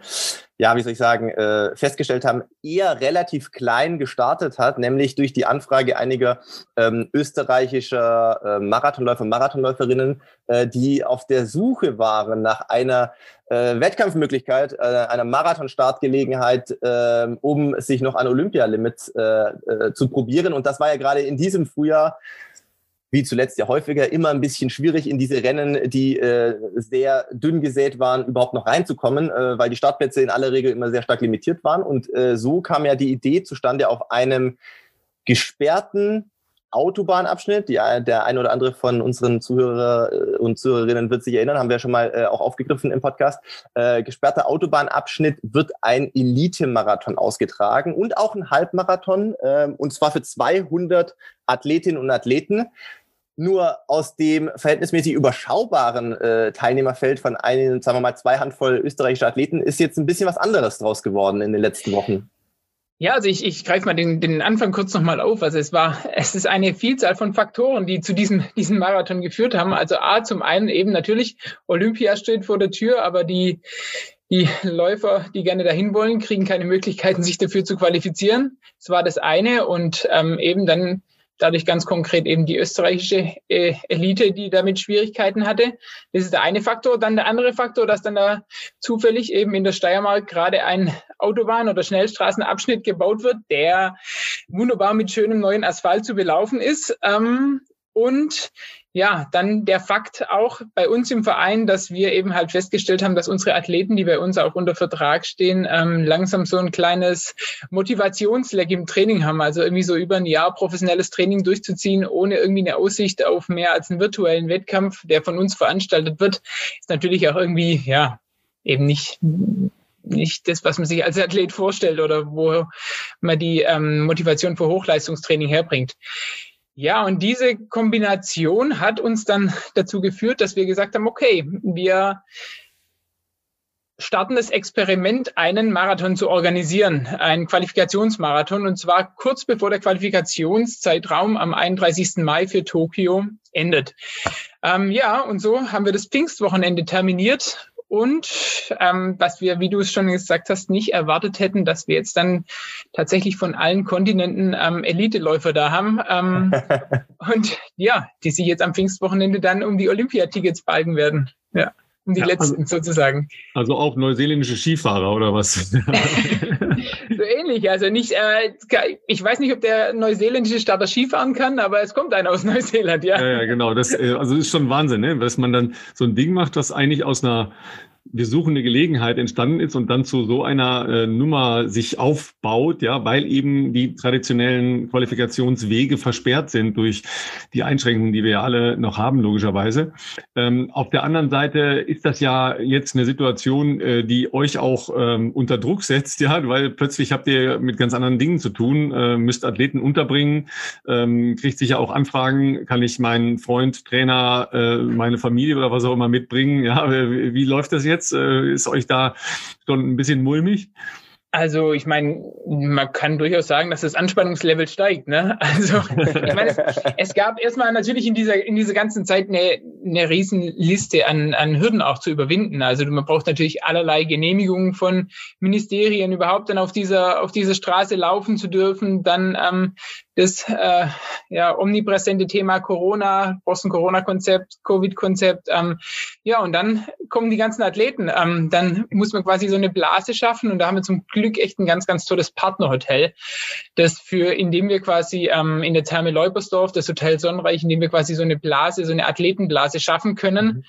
ja, wie soll ich sagen, äh, festgestellt haben, eher relativ klein gestartet hat, nämlich durch die Anfrage einiger ähm, österreichischer äh, Marathonläufer und Marathonläuferinnen, äh, die auf der Suche waren nach einer äh, Wettkampfmöglichkeit, äh, einer Marathon-Startgelegenheit, äh, um sich noch an Olympialimits äh, äh, zu probieren. Und das war ja gerade in diesem Frühjahr wie zuletzt ja häufiger, immer ein bisschen schwierig in diese Rennen, die äh, sehr dünn gesät waren, überhaupt noch reinzukommen, äh, weil die Startplätze in aller Regel immer sehr stark limitiert waren. Und äh, so kam ja die Idee zustande auf einem gesperrten Autobahnabschnitt. Die, der ein oder andere von unseren Zuhörer äh, und Zuhörerinnen wird sich erinnern, haben wir schon mal äh, auch aufgegriffen im Podcast. Äh, gesperrter Autobahnabschnitt wird ein Elite-Marathon ausgetragen und auch ein Halbmarathon, äh, und zwar für 200 Athletinnen und Athleten. Nur aus dem verhältnismäßig überschaubaren äh, Teilnehmerfeld von einem, sagen wir mal, zwei Handvoll österreichischer Athleten ist jetzt ein bisschen was anderes draus geworden in den letzten Wochen. Ja, also ich, ich greife mal den, den Anfang kurz nochmal auf. Also es war, es ist eine Vielzahl von Faktoren, die zu diesem, diesem Marathon geführt haben. Also A, zum einen eben natürlich, Olympia steht vor der Tür, aber die, die Läufer, die gerne dahin wollen, kriegen keine Möglichkeiten, sich dafür zu qualifizieren. Das war das eine. Und ähm, eben dann dadurch ganz konkret eben die österreichische äh, Elite, die damit Schwierigkeiten hatte. Das ist der eine Faktor. Dann der andere Faktor, dass dann da zufällig eben in der Steiermark gerade ein Autobahn- oder Schnellstraßenabschnitt gebaut wird, der wunderbar mit schönem neuen Asphalt zu belaufen ist. Ähm, und ja, dann der Fakt auch bei uns im Verein, dass wir eben halt festgestellt haben, dass unsere Athleten, die bei uns auch unter Vertrag stehen, ähm, langsam so ein kleines Motivationsleck im Training haben. Also irgendwie so über ein Jahr professionelles Training durchzuziehen, ohne irgendwie eine Aussicht auf mehr als einen virtuellen Wettkampf, der von uns veranstaltet wird, ist natürlich auch irgendwie, ja, eben nicht nicht das, was man sich als Athlet vorstellt oder wo man die ähm, Motivation für Hochleistungstraining herbringt. Ja, und diese Kombination hat uns dann dazu geführt, dass wir gesagt haben, okay, wir starten das Experiment, einen Marathon zu organisieren, einen Qualifikationsmarathon, und zwar kurz bevor der Qualifikationszeitraum am 31. Mai für Tokio endet. Ähm, ja, und so haben wir das Pfingstwochenende terminiert und ähm, was wir, wie du es schon gesagt hast, nicht erwartet hätten, dass wir jetzt dann tatsächlich von allen Kontinenten ähm, Elite-Läufer da haben. Ähm, und ja, die sich jetzt am Pfingstwochenende dann um die Olympiatickets balgen werden. Ja. Um die ja, letzten also, sozusagen. Also auch neuseeländische Skifahrer oder was? so ähnlich. Also nicht, äh, ich weiß nicht, ob der neuseeländische Starter Skifahren kann, aber es kommt einer aus Neuseeland, ja. Ja, ja genau. Das, äh, also ist schon Wahnsinn, ne? dass man dann so ein Ding macht, das eigentlich aus einer wir suchen eine Gelegenheit entstanden ist und dann zu so einer äh, Nummer sich aufbaut, ja, weil eben die traditionellen Qualifikationswege versperrt sind durch die Einschränkungen, die wir ja alle noch haben, logischerweise. Ähm, auf der anderen Seite ist das ja jetzt eine Situation, äh, die euch auch ähm, unter Druck setzt, ja, weil plötzlich habt ihr mit ganz anderen Dingen zu tun, äh, müsst Athleten unterbringen, ähm, kriegt sicher auch Anfragen, kann ich meinen Freund, Trainer, äh, meine Familie oder was auch immer mitbringen, ja, wie, wie läuft das jetzt? Jetzt? Äh, ist euch da schon ein bisschen mulmig? Also ich meine, man kann durchaus sagen, dass das Anspannungslevel steigt. Ne? Also ich meine, es, es, gab erstmal natürlich in dieser in dieser ganzen Zeit eine, eine Riesenliste an, an Hürden auch zu überwinden. Also man braucht natürlich allerlei Genehmigungen von Ministerien, überhaupt dann auf dieser auf dieser Straße laufen zu dürfen. Dann ähm, das äh, ja, omnipräsente Thema Corona, Boston-Corona-Konzept, Covid-Konzept. Ähm, ja, und dann kommen die ganzen Athleten. Ähm, dann muss man quasi so eine Blase schaffen und da haben wir zum Glück echt ein ganz, ganz tolles Partnerhotel, das für, indem wir quasi ähm, in der Therme Leubersdorf, das Hotel Sonnenreich, indem wir quasi so eine Blase, so eine Athletenblase schaffen können. Mhm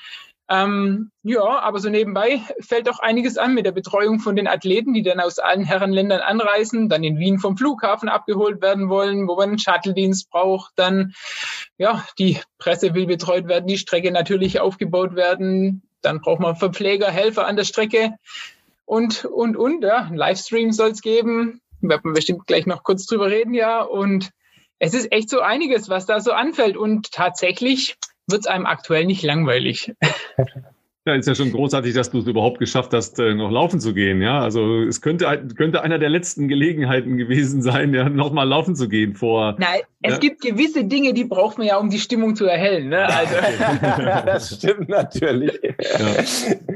Ähm, ja, aber so nebenbei fällt auch einiges an mit der Betreuung von den Athleten, die dann aus allen Herrenländern anreisen, dann in Wien vom Flughafen abgeholt werden wollen, wo man einen Shuttle-Dienst braucht, dann ja, die Presse will betreut werden, die Strecke natürlich aufgebaut werden, dann braucht man Verpfleger, Helfer an der Strecke und, und, und, ja, ein Livestream soll es geben, werden wir bestimmt gleich noch kurz drüber reden, ja, und es ist echt so einiges, was da so anfällt und tatsächlich wird es einem aktuell nicht langweilig. Ja, ist ja schon großartig, dass du es überhaupt geschafft hast, äh, noch laufen zu gehen. Ja, also es könnte, könnte einer der letzten Gelegenheiten gewesen sein, ja, nochmal laufen zu gehen vor. Nein, es ja. gibt gewisse Dinge, die braucht man ja, um die Stimmung zu erhellen. Ne? Also. das stimmt natürlich. Ja.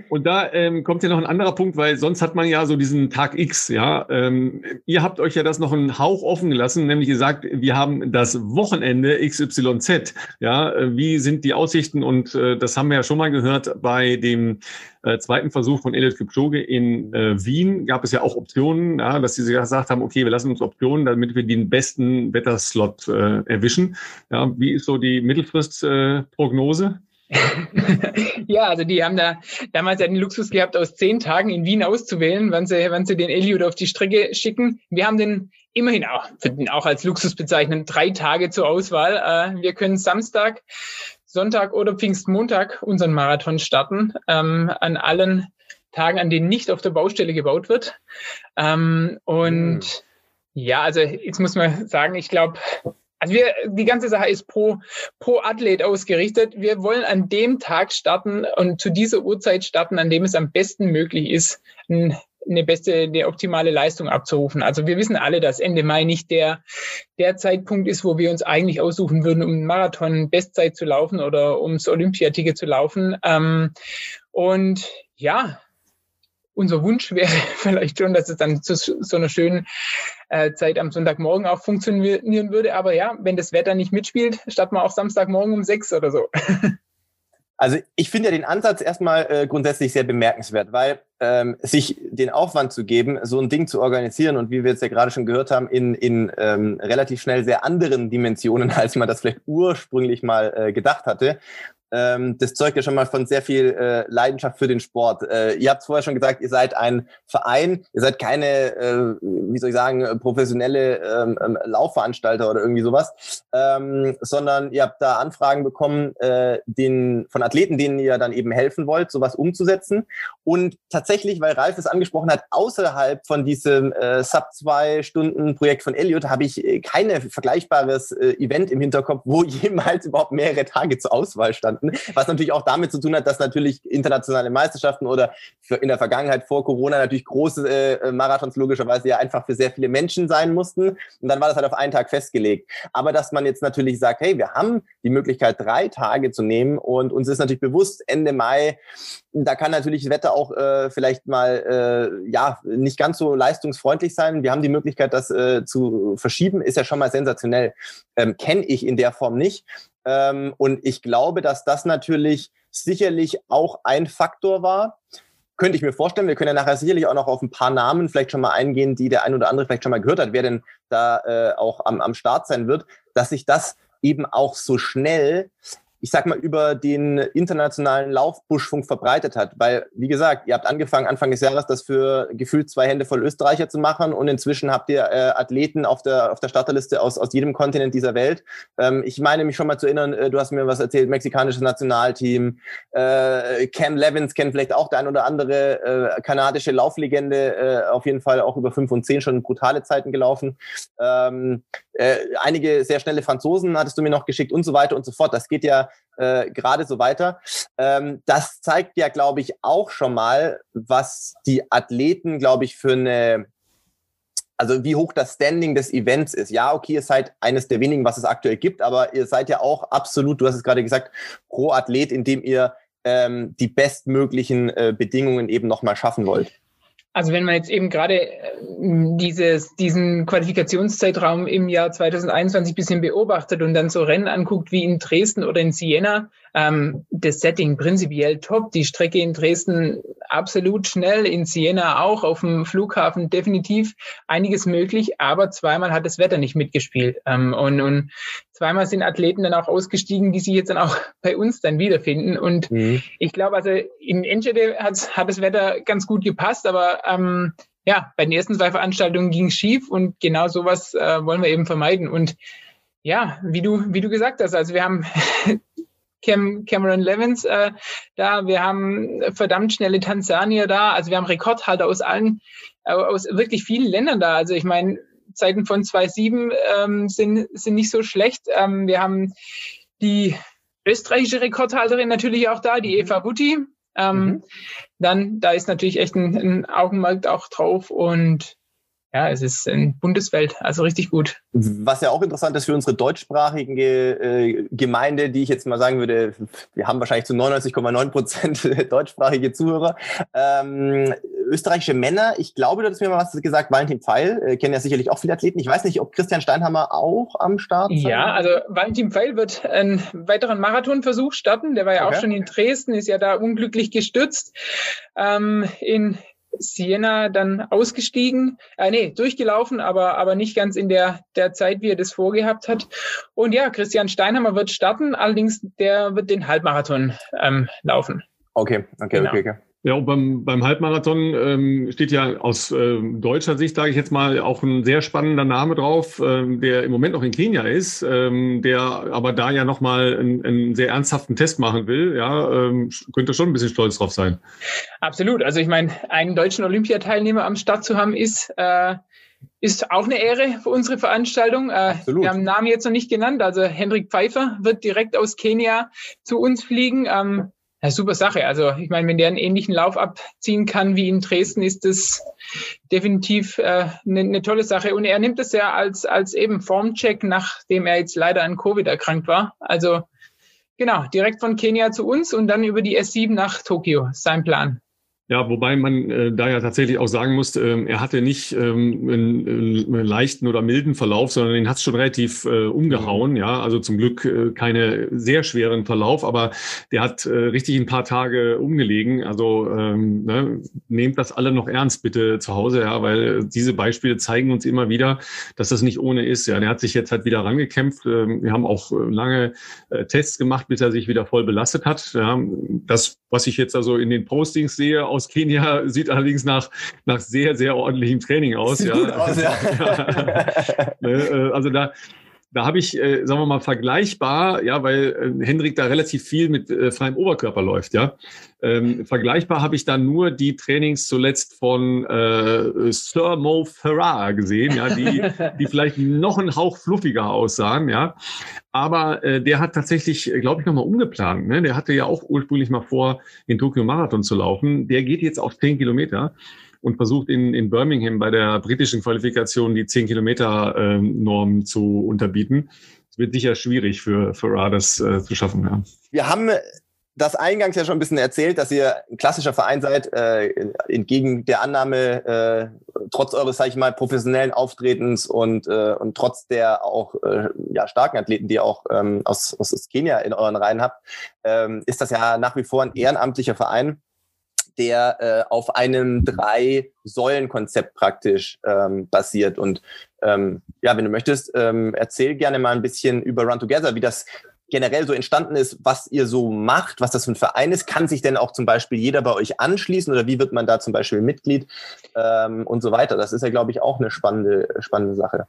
Und da ähm, kommt ja noch ein anderer Punkt, weil sonst hat man ja so diesen Tag X. Ja, ähm, ihr habt euch ja das noch einen Hauch offen gelassen, nämlich gesagt, wir haben das Wochenende XYZ. Ja, äh, wie sind die Aussichten? Und äh, das haben wir ja schon mal gehört bei dem äh, zweiten Versuch von Elliot Kipchoge in äh, Wien gab es ja auch Optionen, ja, dass sie gesagt haben, okay, wir lassen uns Optionen, damit wir den besten Wetterslot äh, erwischen. Ja, wie ist so die Mittelfristprognose? Äh, ja, also die haben da damals ja den Luxus gehabt, aus zehn Tagen in Wien auszuwählen, wann sie, wann sie den Elliot auf die Strecke schicken. Wir haben den immerhin auch, auch als Luxus bezeichnen, drei Tage zur Auswahl. Äh, wir können Samstag Sonntag oder Pfingstmontag unseren Marathon starten, ähm, an allen Tagen, an denen nicht auf der Baustelle gebaut wird. Ähm, und mhm. ja, also jetzt muss man sagen, ich glaube, also wir, die ganze Sache ist pro, pro Athlet ausgerichtet. Wir wollen an dem Tag starten und zu dieser Uhrzeit starten, an dem es am besten möglich ist, ein eine beste, eine optimale Leistung abzurufen. Also wir wissen alle, dass Ende Mai nicht der, der Zeitpunkt ist, wo wir uns eigentlich aussuchen würden, um einen Marathon Bestzeit zu laufen oder ums Olympiaticket zu laufen. Ähm, und ja, unser Wunsch wäre vielleicht schon, dass es dann zu so einer schönen äh, Zeit am Sonntagmorgen auch funktionieren würde. Aber ja, wenn das Wetter nicht mitspielt, starten wir auch Samstagmorgen um sechs oder so. Also ich finde ja den Ansatz erstmal äh, grundsätzlich sehr bemerkenswert, weil ähm, sich den Aufwand zu geben, so ein Ding zu organisieren und wie wir jetzt ja gerade schon gehört haben, in, in ähm, relativ schnell sehr anderen Dimensionen, als man das vielleicht ursprünglich mal äh, gedacht hatte, ähm, das zeugt ja schon mal von sehr viel äh, Leidenschaft für den Sport. Äh, ihr habt vorher schon gesagt, ihr seid ein Verein, ihr seid keine, äh, wie soll ich sagen, professionelle ähm, ähm, Laufveranstalter oder irgendwie sowas, ähm, sondern ihr habt da Anfragen bekommen äh, den, von Athleten, denen ihr dann eben helfen wollt, sowas umzusetzen. Und tatsächlich, weil Ralf es angesprochen hat, außerhalb von diesem äh, Sub-2-Stunden-Projekt von Elliot habe ich äh, keine vergleichbares äh, Event im Hinterkopf, wo jemals überhaupt mehrere Tage zur Auswahl standen. Was natürlich auch damit zu tun hat, dass natürlich internationale Meisterschaften oder in der Vergangenheit vor Corona natürlich große äh, Marathons logischerweise ja einfach für sehr viele Menschen sein mussten. Und dann war das halt auf einen Tag festgelegt. Aber dass man jetzt natürlich sagt, hey, wir haben die Möglichkeit, drei Tage zu nehmen und uns ist natürlich bewusst, Ende Mai, da kann natürlich das Wetter auch äh, vielleicht mal äh, ja nicht ganz so leistungsfreundlich sein. Wir haben die Möglichkeit, das äh, zu verschieben, ist ja schon mal sensationell. Ähm, Kenne ich in der Form nicht. Ähm, und ich glaube, dass das natürlich sicherlich auch ein Faktor war. Könnte ich mir vorstellen. Wir können ja nachher sicherlich auch noch auf ein paar Namen vielleicht schon mal eingehen, die der ein oder andere vielleicht schon mal gehört hat, wer denn da äh, auch am, am Start sein wird, dass sich das eben auch so schnell ich sag mal, über den internationalen Laufbuschfunk verbreitet hat. Weil, wie gesagt, ihr habt angefangen, Anfang des Jahres das für gefühlt zwei Hände voll Österreicher zu machen und inzwischen habt ihr äh, Athleten auf der, auf der Starterliste aus, aus jedem Kontinent dieser Welt. Ähm, ich meine mich schon mal zu erinnern, äh, du hast mir was erzählt, mexikanisches Nationalteam, äh, Cam Levins kennt vielleicht auch der ein oder andere äh, kanadische Lauflegende, äh, auf jeden Fall auch über fünf und zehn schon brutale Zeiten gelaufen. Ähm, äh, einige sehr schnelle Franzosen hattest du mir noch geschickt und so weiter und so fort. Das geht ja äh, gerade so weiter. Ähm, das zeigt ja, glaube ich, auch schon mal, was die Athleten, glaube ich, für eine also wie hoch das Standing des Events ist. Ja, okay, ihr seid eines der wenigen, was es aktuell gibt, aber ihr seid ja auch absolut, du hast es gerade gesagt, pro Athlet, indem ihr ähm, die bestmöglichen äh, Bedingungen eben nochmal schaffen wollt. Also wenn man jetzt eben gerade äh, dieses, diesen Qualifikationszeitraum im Jahr 2021 bisschen beobachtet und dann so Rennen anguckt wie in Dresden oder in Siena, Ähm, das Setting prinzipiell top, die Strecke in Dresden absolut schnell, in Siena auch, auf dem Flughafen definitiv einiges möglich, aber zweimal hat das Wetter nicht mitgespielt. Ähm, und, und zweimal sind Athleten dann auch ausgestiegen, die sich jetzt dann auch bei uns dann wiederfinden. Und mhm. ich glaube, also in Enschede hat, das Wetter ganz gut gepasst, aber ähm, ja, bei den ersten zwei Veranstaltungen ging es schief und genau sowas äh, wollen wir eben vermeiden. Und ja, wie du, wie du gesagt hast, also wir haben Cam, Cameron Levins äh, da, wir haben verdammt schnelle Tansanier da, also wir haben Rekordhalter aus allen, äh, aus wirklich vielen Ländern da. Also ich meine, Zeiten von 2.7 ähm, sind, sind nicht so schlecht. Ähm, wir haben die österreichische Rekordhalterin natürlich auch da, die Eva Butti. Ähm, mhm. Dann, da ist natürlich echt ein, ein Augenmerk auch drauf und ja, es ist ein Bundeswelt, also richtig gut. Was ja auch interessant ist für unsere deutschsprachige äh, Gemeinde, die ich jetzt mal sagen würde, wir haben wahrscheinlich zu 99,9 Prozent deutschsprachige Zuhörer. Ähm, österreichische Männer, ich glaube, du hast mir mal was gesagt, Valentin Pfeil, äh, kennen ja sicherlich auch viele Athleten. Ich weiß nicht, ob Christian Steinhammer auch am Start ist. Ja, also Valentin Pfeil wird einen weiteren Marathonversuch starten. Der war ja okay. auch schon in Dresden, ist ja da unglücklich gestützt. Ähm, in Siena dann ausgestiegen, äh, nee, durchgelaufen, aber, aber nicht ganz in der, der Zeit, wie er das vorgehabt hat. Und ja, Christian Steinhammer wird starten, allerdings der wird den Halbmarathon ähm, laufen. Okay, okay, genau. okay, okay. Ja, und beim, beim Halbmarathon ähm, steht ja aus äh, deutscher Sicht, sage ich jetzt mal, auch ein sehr spannender Name drauf, ähm, der im Moment noch in Kenia ist, ähm, der aber da ja nochmal einen, einen sehr ernsthaften Test machen will. Ja, ähm, könnte schon ein bisschen stolz drauf sein. Absolut. Also ich meine, einen deutschen Olympiateilnehmer am Start zu haben, ist äh, ist auch eine Ehre für unsere Veranstaltung. Äh, wir haben Namen jetzt noch nicht genannt. Also Hendrik Pfeiffer wird direkt aus Kenia zu uns fliegen. Ähm, ja, super Sache. Also ich meine, wenn der einen ähnlichen Lauf abziehen kann wie in Dresden, ist das definitiv äh, eine, ne tolle Sache. Und er nimmt es ja als, als eben Formcheck, nachdem er jetzt leider an Covid erkrankt war. Also genau, direkt von Kenia zu uns und dann über die S7 nach Tokio, sein Plan. Ja, wobei man äh, da ja tatsächlich auch sagen muss, ähm, er hatte nicht ähm, einen, einen leichten oder milden Verlauf, sondern den hat es schon relativ äh, umgehauen. Ja, also zum Glück äh, keine sehr schweren Verlauf, aber der hat äh, richtig ein paar Tage umgelegen. Also ähm, ne, nehmt das alle noch ernst bitte zu Hause, ja, weil diese Beispiele zeigen uns immer wieder, dass das nicht ohne ist. Ja, der hat sich jetzt halt wieder rangekämpft. Ähm, wir haben auch lange äh, Tests gemacht, bis er sich wieder voll belastet hat. Ja, das, was ich jetzt also in den Postings sehe aus Kenia sieht allerdings nach, nach sehr, sehr ordentlichem Training aus. Sieht ja. gut aus, ja. ja. Ne, äh, also da, da habe ich, äh, sagen wir mal, vergleichbar, ja, weil äh, Hendrik da relativ viel mit äh, freiem Oberkörper läuft, ja. Ähm, vergleichbar habe ich da nur die Trainings zuletzt von äh, Sir Mo Farah gesehen, ja, die, die vielleicht noch einen Hauch fluffiger aussahen, ja. Aber äh, der hat tatsächlich, glaube ich, nochmal umgeplant. Ne? Der hatte ja auch ursprünglich mal vor, in Tokio Marathon zu laufen. Der geht jetzt auf 10 Kilometer und versucht in, in Birmingham bei der britischen Qualifikation die 10 Kilometer äh, Norm zu unterbieten. Es wird sicher schwierig für, für Ra äh, zu schaffen. Ja. Wir haben das eingangs ja schon ein bisschen erzählt, dass ihr ein klassischer Verein seid, äh, entgegen der Annahme, äh, trotz eures, sag ich mal, professionellen Auftretens und, äh, und trotz der auch äh, ja, starken Athleten, die ihr auch ähm, aus, aus Kenia in euren Reihen habt, ähm, ist das ja nach wie vor ein ehrenamtlicher Verein der äh, auf einem Drei-Säulen-Konzept praktisch ähm, basiert. Und ähm, ja, wenn du möchtest, ähm, erzähl gerne mal ein bisschen über Run Together, wie das generell so entstanden ist, was ihr so macht, was das für ein Verein ist. Kann sich denn auch zum Beispiel jeder bei euch anschließen oder wie wird man da zum Beispiel Mitglied ähm, und so weiter? Das ist ja, glaube ich, auch eine spannende, spannende Sache.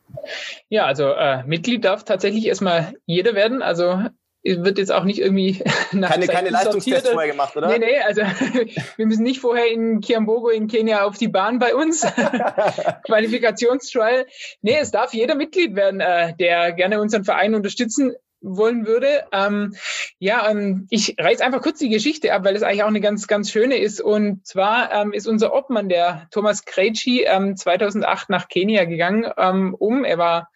Ja, also äh, Mitglied darf tatsächlich erstmal jeder werden. Also wird jetzt auch nicht irgendwie nach keine, keine Leistungstests vorher gemacht, oder? Nee, nee, also wir müssen nicht vorher in Kiambogo in Kenia auf die Bahn bei uns. Qualifikationstrial. Nee, es darf jeder Mitglied werden, äh, der gerne unseren Verein unterstützen wollen würde. Ähm, ja, ähm, ich reiß einfach kurz die Geschichte ab, weil es eigentlich auch eine ganz, ganz schöne ist. Und zwar ähm, ist unser Obmann, der Thomas Krejci, ähm, 2008 nach Kenia gegangen, ähm, um, er war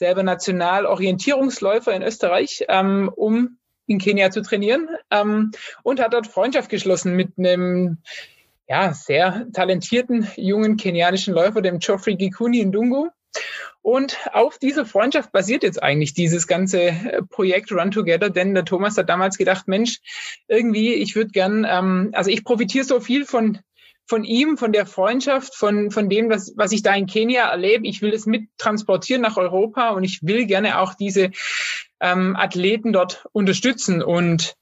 selber Nationalorientierungsläufer in Österreich, ähm, um in Kenia zu trainieren ähm, und hat dort Freundschaft geschlossen mit einem ja, sehr talentierten jungen kenianischen Läufer, dem Geoffrey Gikuni Ndungu. Und auf dieser Freundschaft basiert jetzt eigentlich dieses ganze äh, Projekt Run Together, denn der Thomas hat damals gedacht, Mensch, irgendwie, ich würde gern, ähm, also ich profitiere so viel von von ihm, von der Freundschaft, von, von dem, was, was ich da in Kenia erlebe. Ich will es mit transportieren nach Europa und ich will gerne auch diese ähm, Athleten dort unterstützen. Und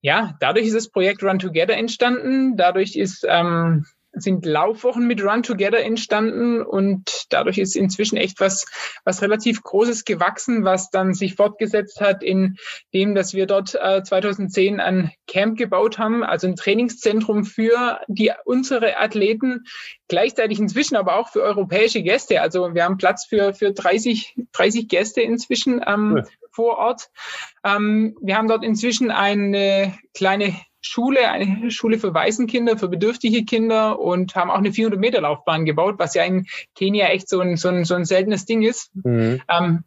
ja, dadurch ist das Projekt Run Together entstanden. Dadurch ist ähm, sind Laufwochen mit Run Together entstanden und dadurch ist inzwischen echt was, was relativ Großes gewachsen, was dann sich fortgesetzt hat in dem, dass wir dort äh, 2010 ein Camp gebaut haben, also ein Trainingszentrum für die, unsere Athleten, gleichzeitig inzwischen aber auch für europäische Gäste. Also wir haben Platz für, für 30, 30 Gäste inzwischen ähm, cool. Vor Ort. Ähm, wir haben dort inzwischen eine kleine Schule, eine Schule für Waisenkinder, für bedürftige Kinder und haben auch eine 400 Meter Laufbahn gebaut, was ja in Kenia echt so ein, so ein, so ein seltenes Ding ist. Mhm. Ähm,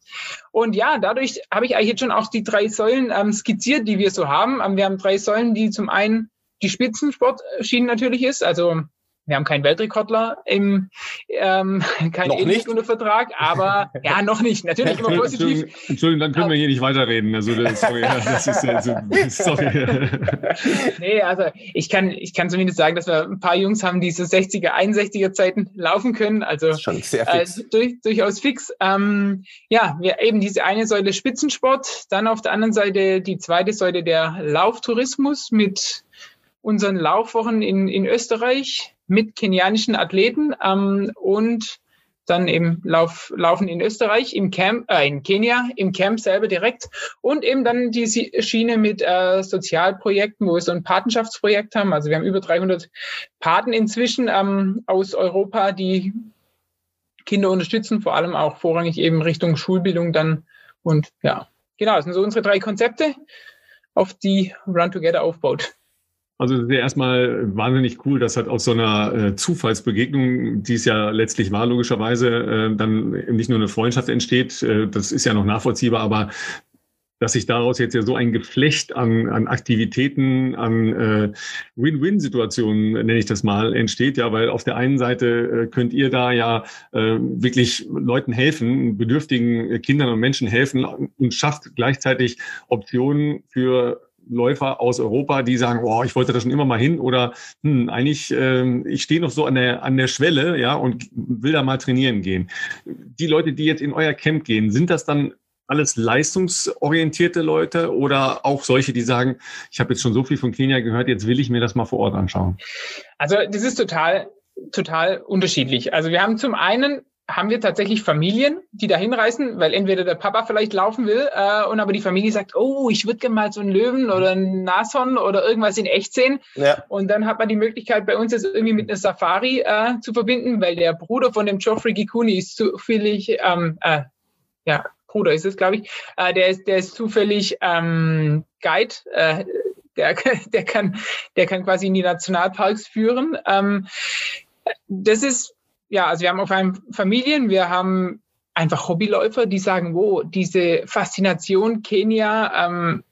und ja, dadurch habe ich eigentlich jetzt schon auch die drei Säulen ähm, skizziert, die wir so haben. Ähm, wir haben drei Säulen, die zum einen die Spitzensportschienen natürlich ist, also wir haben keinen Weltrekordler im ähm, keinen unter Vertrag, aber ja, noch nicht. Natürlich immer positiv. Entschuldigung, Entschuldigung dann können aber, wir hier nicht weiterreden. Also sorry, das ist also, sorry. nee, also ich kann ich kann zumindest sagen, dass wir ein paar Jungs haben, die so 60er, 61er Zeiten laufen können. Also schon sehr fix. Äh, durch, durchaus fix. Ähm, ja, wir eben diese eine Säule Spitzensport, dann auf der anderen Seite die zweite Säule der Lauftourismus mit unseren Laufwochen in, in Österreich mit kenianischen Athleten ähm, und dann eben Lauf, Laufen in Österreich, im Camp, äh, in Kenia, im Camp selber direkt und eben dann die Schiene mit äh, Sozialprojekten, wo wir so ein Patenschaftsprojekt haben. Also wir haben über 300 Paten inzwischen ähm, aus Europa, die Kinder unterstützen, vor allem auch vorrangig eben Richtung Schulbildung dann. Und ja, genau, das sind so unsere drei Konzepte, auf die Run Together aufbaut. Also das ist ja erstmal wahnsinnig cool, dass halt aus so einer äh, Zufallsbegegnung, die es ja letztlich war, logischerweise, äh, dann nicht nur eine Freundschaft entsteht, äh, das ist ja noch nachvollziehbar, aber dass sich daraus jetzt ja so ein Geflecht an, an Aktivitäten, an äh, Win-Win-Situationen, nenne ich das mal, entsteht, ja, weil auf der einen Seite äh, könnt ihr da ja äh, wirklich Leuten helfen, bedürftigen Kindern und Menschen helfen und schafft gleichzeitig Optionen für Läufer aus Europa, die sagen, oh, ich wollte da schon immer mal hin oder hm, eigentlich, äh, ich stehe noch so an der, an der Schwelle, ja, und will da mal trainieren gehen. Die Leute, die jetzt in euer Camp gehen, sind das dann alles leistungsorientierte Leute oder auch solche, die sagen, ich habe jetzt schon so viel von Kenia gehört, jetzt will ich mir das mal vor Ort anschauen? Also das ist total, total unterschiedlich. Also wir haben zum einen haben wir tatsächlich Familien, die da hinreisen, weil entweder der Papa vielleicht laufen will äh, und aber die Familie sagt, oh, ich würde gerne mal so einen Löwen oder einen Nashorn oder irgendwas in echt sehen. Ja. Und dann hat man die Möglichkeit, bei uns jetzt irgendwie mit einer Safari äh, zu verbinden, weil der Bruder von dem Geoffrey Gikuni ist zufällig, ähm, äh, ja, Bruder ist es, glaube ich, äh, der, ist, der ist zufällig ähm, Guide, äh, der, der, kann, der kann quasi in die Nationalparks führen. Ähm, das ist ja, also wir haben auf einem Familien, wir haben einfach Hobbyläufer, die sagen, wo diese Faszination Kenia, ähm,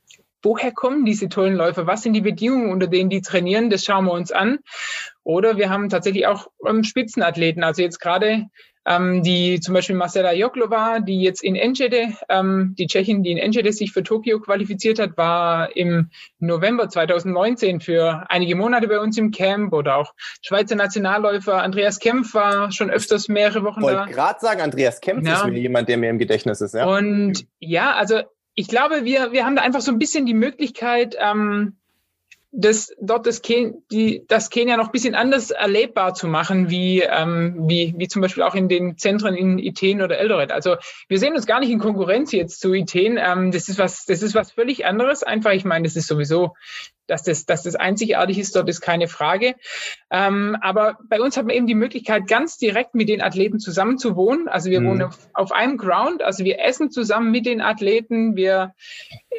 woher kommen diese tollen Läufer? Was sind die Bedingungen, unter denen die trainieren? Das schauen wir uns an. Oder wir haben tatsächlich auch ähm, Spitzenathleten. Also jetzt gerade ähm, die zum Beispiel Marcela Joklova, die jetzt in Enschede, ähm, die Tschechin, die in Enschede sich für Tokio qualifiziert hat, war im November 2019 für einige Monate bei uns im Camp oder auch Schweizer Nationalläufer Andreas Kempf war schon öfters mehrere Wochen Wollte da. Ich wollte gerade sagen, Andreas Kempf ja. ist mir jemand, der mir im Gedächtnis ist. Ja. Und ja, also ich glaube, wir, wir haben da einfach so ein bisschen die Möglichkeit, ähm, das dort das, Ken, die, das Kenia noch ein bisschen anders erlebbar zu machen, wie, ähm, wie, wie zum Beispiel auch in den Zentren in Iten oder Eldoret. Also wir sehen uns gar nicht in Konkurrenz jetzt zu Iten. Ähm, das ist was, das ist was völlig anderes. Einfach, ich meine, das ist sowieso dass das, dass das einzigartig ist, dort ist keine Frage. Ähm, aber bei uns hat man eben die Möglichkeit, ganz direkt mit den Athleten zusammen zu wohnen. Also wir mhm. wohnen auf, auf, einem Ground, also wir essen zusammen mit den Athleten, wir äh,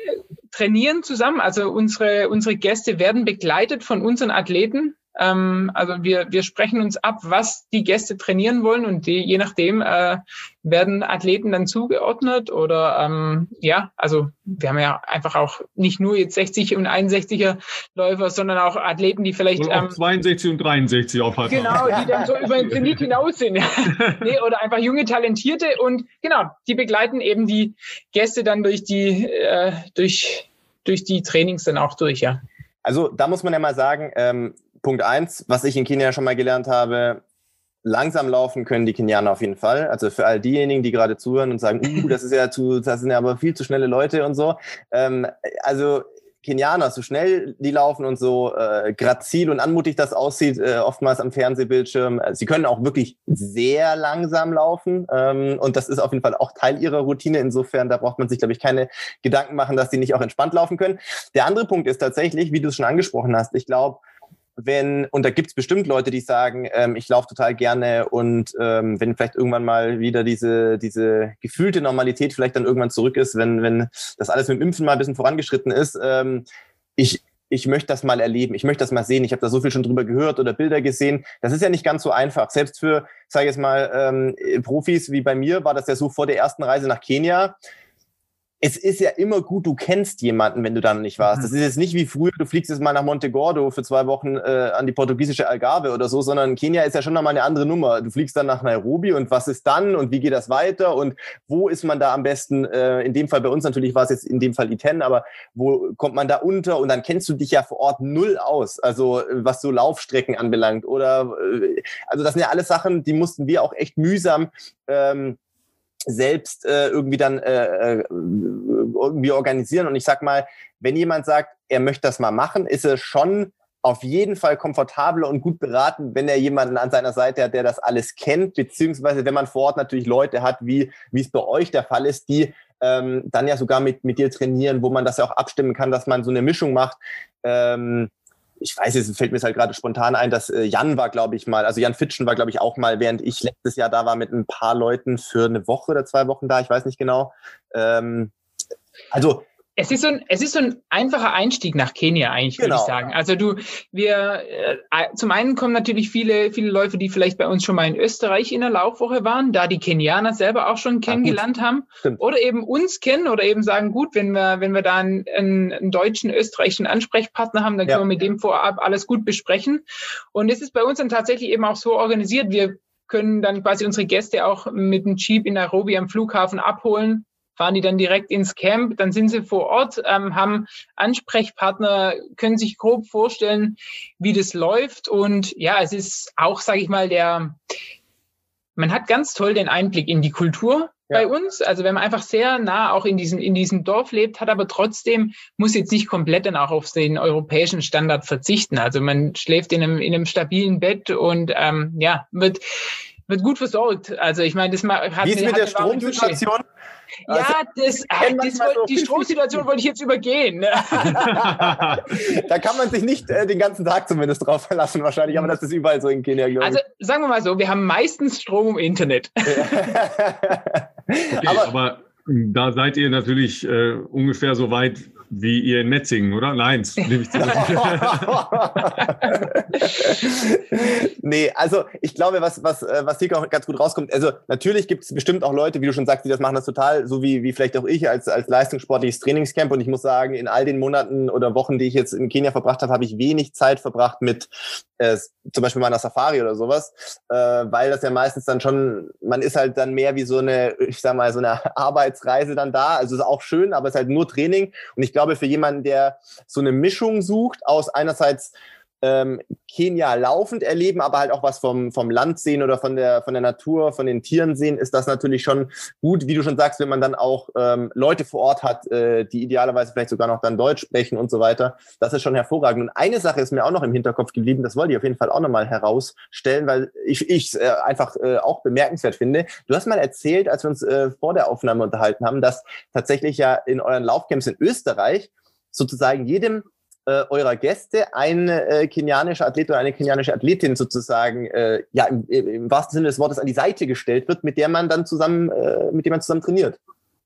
trainieren zusammen. Also unsere, unsere Gäste werden begleitet von unseren Athleten. Ähm, also wir, wir sprechen uns ab, was die Gäste trainieren wollen und die, je nachdem äh, werden Athleten dann zugeordnet oder ähm, ja, also wir haben ja einfach auch nicht nur jetzt 60 und 61er Läufer, sondern auch Athleten, die vielleicht und ähm, 62 und 63 aufhalten. Genau, die dann so über den Zenit hinaus sind. nee, oder einfach junge Talentierte und genau, die begleiten eben die Gäste dann durch die äh, durch durch die Trainings dann auch durch, ja. Also da muss man ja mal sagen, ähm, Punkt eins, was ich in Kenia schon mal gelernt habe, langsam laufen können die Kenianer auf jeden Fall. Also für all diejenigen, die gerade zuhören und sagen, uh, das ist ja zu, das sind ja aber viel zu schnelle Leute und so. Ähm, also Kenianer, so schnell die laufen und so äh, grazil und anmutig das aussieht, äh, oftmals am Fernsehbildschirm. Äh, sie können auch wirklich sehr langsam laufen ähm, und das ist auf jeden Fall auch Teil ihrer Routine. Insofern, da braucht man sich, glaube ich, keine Gedanken machen, dass sie nicht auch entspannt laufen können. Der andere Punkt ist tatsächlich, wie du es schon angesprochen hast, ich glaube, wenn, und da gibt's bestimmt Leute, die sagen, ähm, ich laufe total gerne und ähm, wenn vielleicht irgendwann mal wieder diese, diese gefühlte Normalität vielleicht dann irgendwann zurück ist, wenn, wenn das alles mit dem Impfen mal ein bisschen vorangeschritten ist, ähm, ich, ich möchte das mal erleben, ich möchte das mal sehen, ich habe da so viel schon drüber gehört oder Bilder gesehen. Das ist ja nicht ganz so einfach. Selbst für, sage ich jetzt mal, ähm, Profis wie bei mir war das ja so vor der ersten Reise nach Kenia es ist ja immer gut, du kennst jemanden, wenn du dann nicht warst. Das mhm. ist jetzt nicht wie früher, du fliegst jetzt mal nach Monte Gordo für zwei Wochen äh, an die portugiesische Algarve oder so, sondern Kenia ist ja schon nochmal eine andere Nummer. Du fliegst dann nach Nairobi und was ist dann und wie geht das weiter und wo ist man da am besten, äh, in dem Fall bei uns natürlich war es jetzt in dem Fall Iten, aber wo kommt man da unter und dann kennst du dich ja vor Ort null aus, also was so Laufstrecken anbelangt oder, äh, also das sind ja alles Sachen, die mussten wir auch echt mühsam ähm, selbst äh, irgendwie dann äh, äh, irgendwie organisieren. Und ich sag mal, wenn jemand sagt, er möchte das mal machen, ist es schon auf jeden Fall komfortabler und gut beraten, wenn er jemanden an seiner Seite hat, der das alles kennt, beziehungsweise wenn man vor Ort natürlich Leute hat, wie, wie es bei euch der Fall ist, die ähm, dann ja sogar mit, mit dir trainieren, wo man das ja auch abstimmen kann, dass man so eine Mischung macht. Ähm, ich weiß, es fällt mir halt gerade spontan ein, dass äh, Jan war, glaube ich, mal, also Jan Fitschen war, glaube ich, auch mal, während ich letztes Jahr da war, mit ein paar Leuten für eine Woche oder zwei Wochen da, ich weiß nicht genau. Ähm, also es ist so ein, es ist so ein einfacher Einstieg nach Kenia eigentlich, würde genau. ich sagen. Also du, wir, äh, zum einen kommen natürlich viele, viele Läufer, die vielleicht bei uns schon mal in Österreich in der Laufwoche waren, da die Kenianer selber auch schon kennengelernt haben, Stimmt. oder eben uns kennen oder eben sagen, gut, wenn wir, wenn wir da einen, einen deutschen, österreichischen Ansprechpartner haben, dann ja. können wir mit dem vorab alles gut besprechen. Und es ist bei uns dann tatsächlich eben auch so organisiert, wir können dann quasi unsere Gäste auch mit dem Jeep in Nairobi am Flughafen abholen, fahren die dann direkt ins Camp, dann sind sie vor Ort, ähm, haben Ansprechpartner, können sich grob vorstellen, wie das läuft. Und ja, es ist auch, sage ich mal, der, man hat ganz toll den Einblick in die Kultur ja. bei uns. Also wenn man einfach sehr nah auch in diesem, in diesem Dorf lebt, hat aber trotzdem, muss jetzt nicht komplett dann auch auf den europäischen Standard verzichten. Also man schläft in einem, in einem stabilen Bett und ähm, ja, wird, wird gut versorgt. Also ich meine, das hat Wie ist mit der Stromsituation? Also, das, ach, das wollt, die Stromsituation wollte ich jetzt übergehen. da kann man sich nicht äh, den ganzen Tag zumindest drauf verlassen, wahrscheinlich, aber das ist überall so in Kenia. Also sagen wir mal so, wir haben meistens Strom im Internet. okay, aber, aber, da seid ihr natürlich äh, ungefähr so weit wie ihr in Metzingen, oder? Nein, nehme ich nee, also ich glaube, was, was, äh, was hier ganz gut rauskommt, also natürlich gibt es bestimmt auch Leute, wie du schon sagst, die das machen das total, so wie, wie vielleicht auch ich als, als leistungssportliches Trainingscamp. Und ich muss sagen, in all den Monaten oder Wochen, die ich jetzt in Kenia verbracht habe, habe ich wenig Zeit verbracht mit äh, zum Beispiel meiner Safari oder sowas, äh, weil das ja meistens dann schon, man ist halt dann mehr wie so eine, ich sag mal, so eine Arbeitsreise dann da. Also ist auch schön, aber es ist halt nur Training. Und ich glaube, für jemanden, der so eine Mischung sucht aus einerseits ähm, Kenia laufend erleben, aber halt auch was vom, vom Land sehen oder von der, von der Natur, von den Tieren sehen, ist das natürlich schon gut. Wie du schon sagst, wenn man dann auch ähm, Leute vor Ort hat, äh, die idealerweise vielleicht sogar noch dann Deutsch sprechen und so weiter, das ist schon hervorragend. Und eine Sache ist mir auch noch im Hinterkopf geblieben, das wollte ich auf jeden Fall auch nochmal herausstellen, weil ich es äh, einfach äh, auch bemerkenswert finde. Du hast mal erzählt, als wir uns äh, vor der Aufnahme unterhalten haben, dass tatsächlich ja in euren Laufcamps in Österreich sozusagen jedem äh, eurer Gäste ein äh, kenianischer Athlet oder eine kenianische Athletin sozusagen äh, ja im, im wahrsten Sinne des Wortes an die Seite gestellt wird, mit der man dann zusammen, äh, mit dem man zusammen trainiert.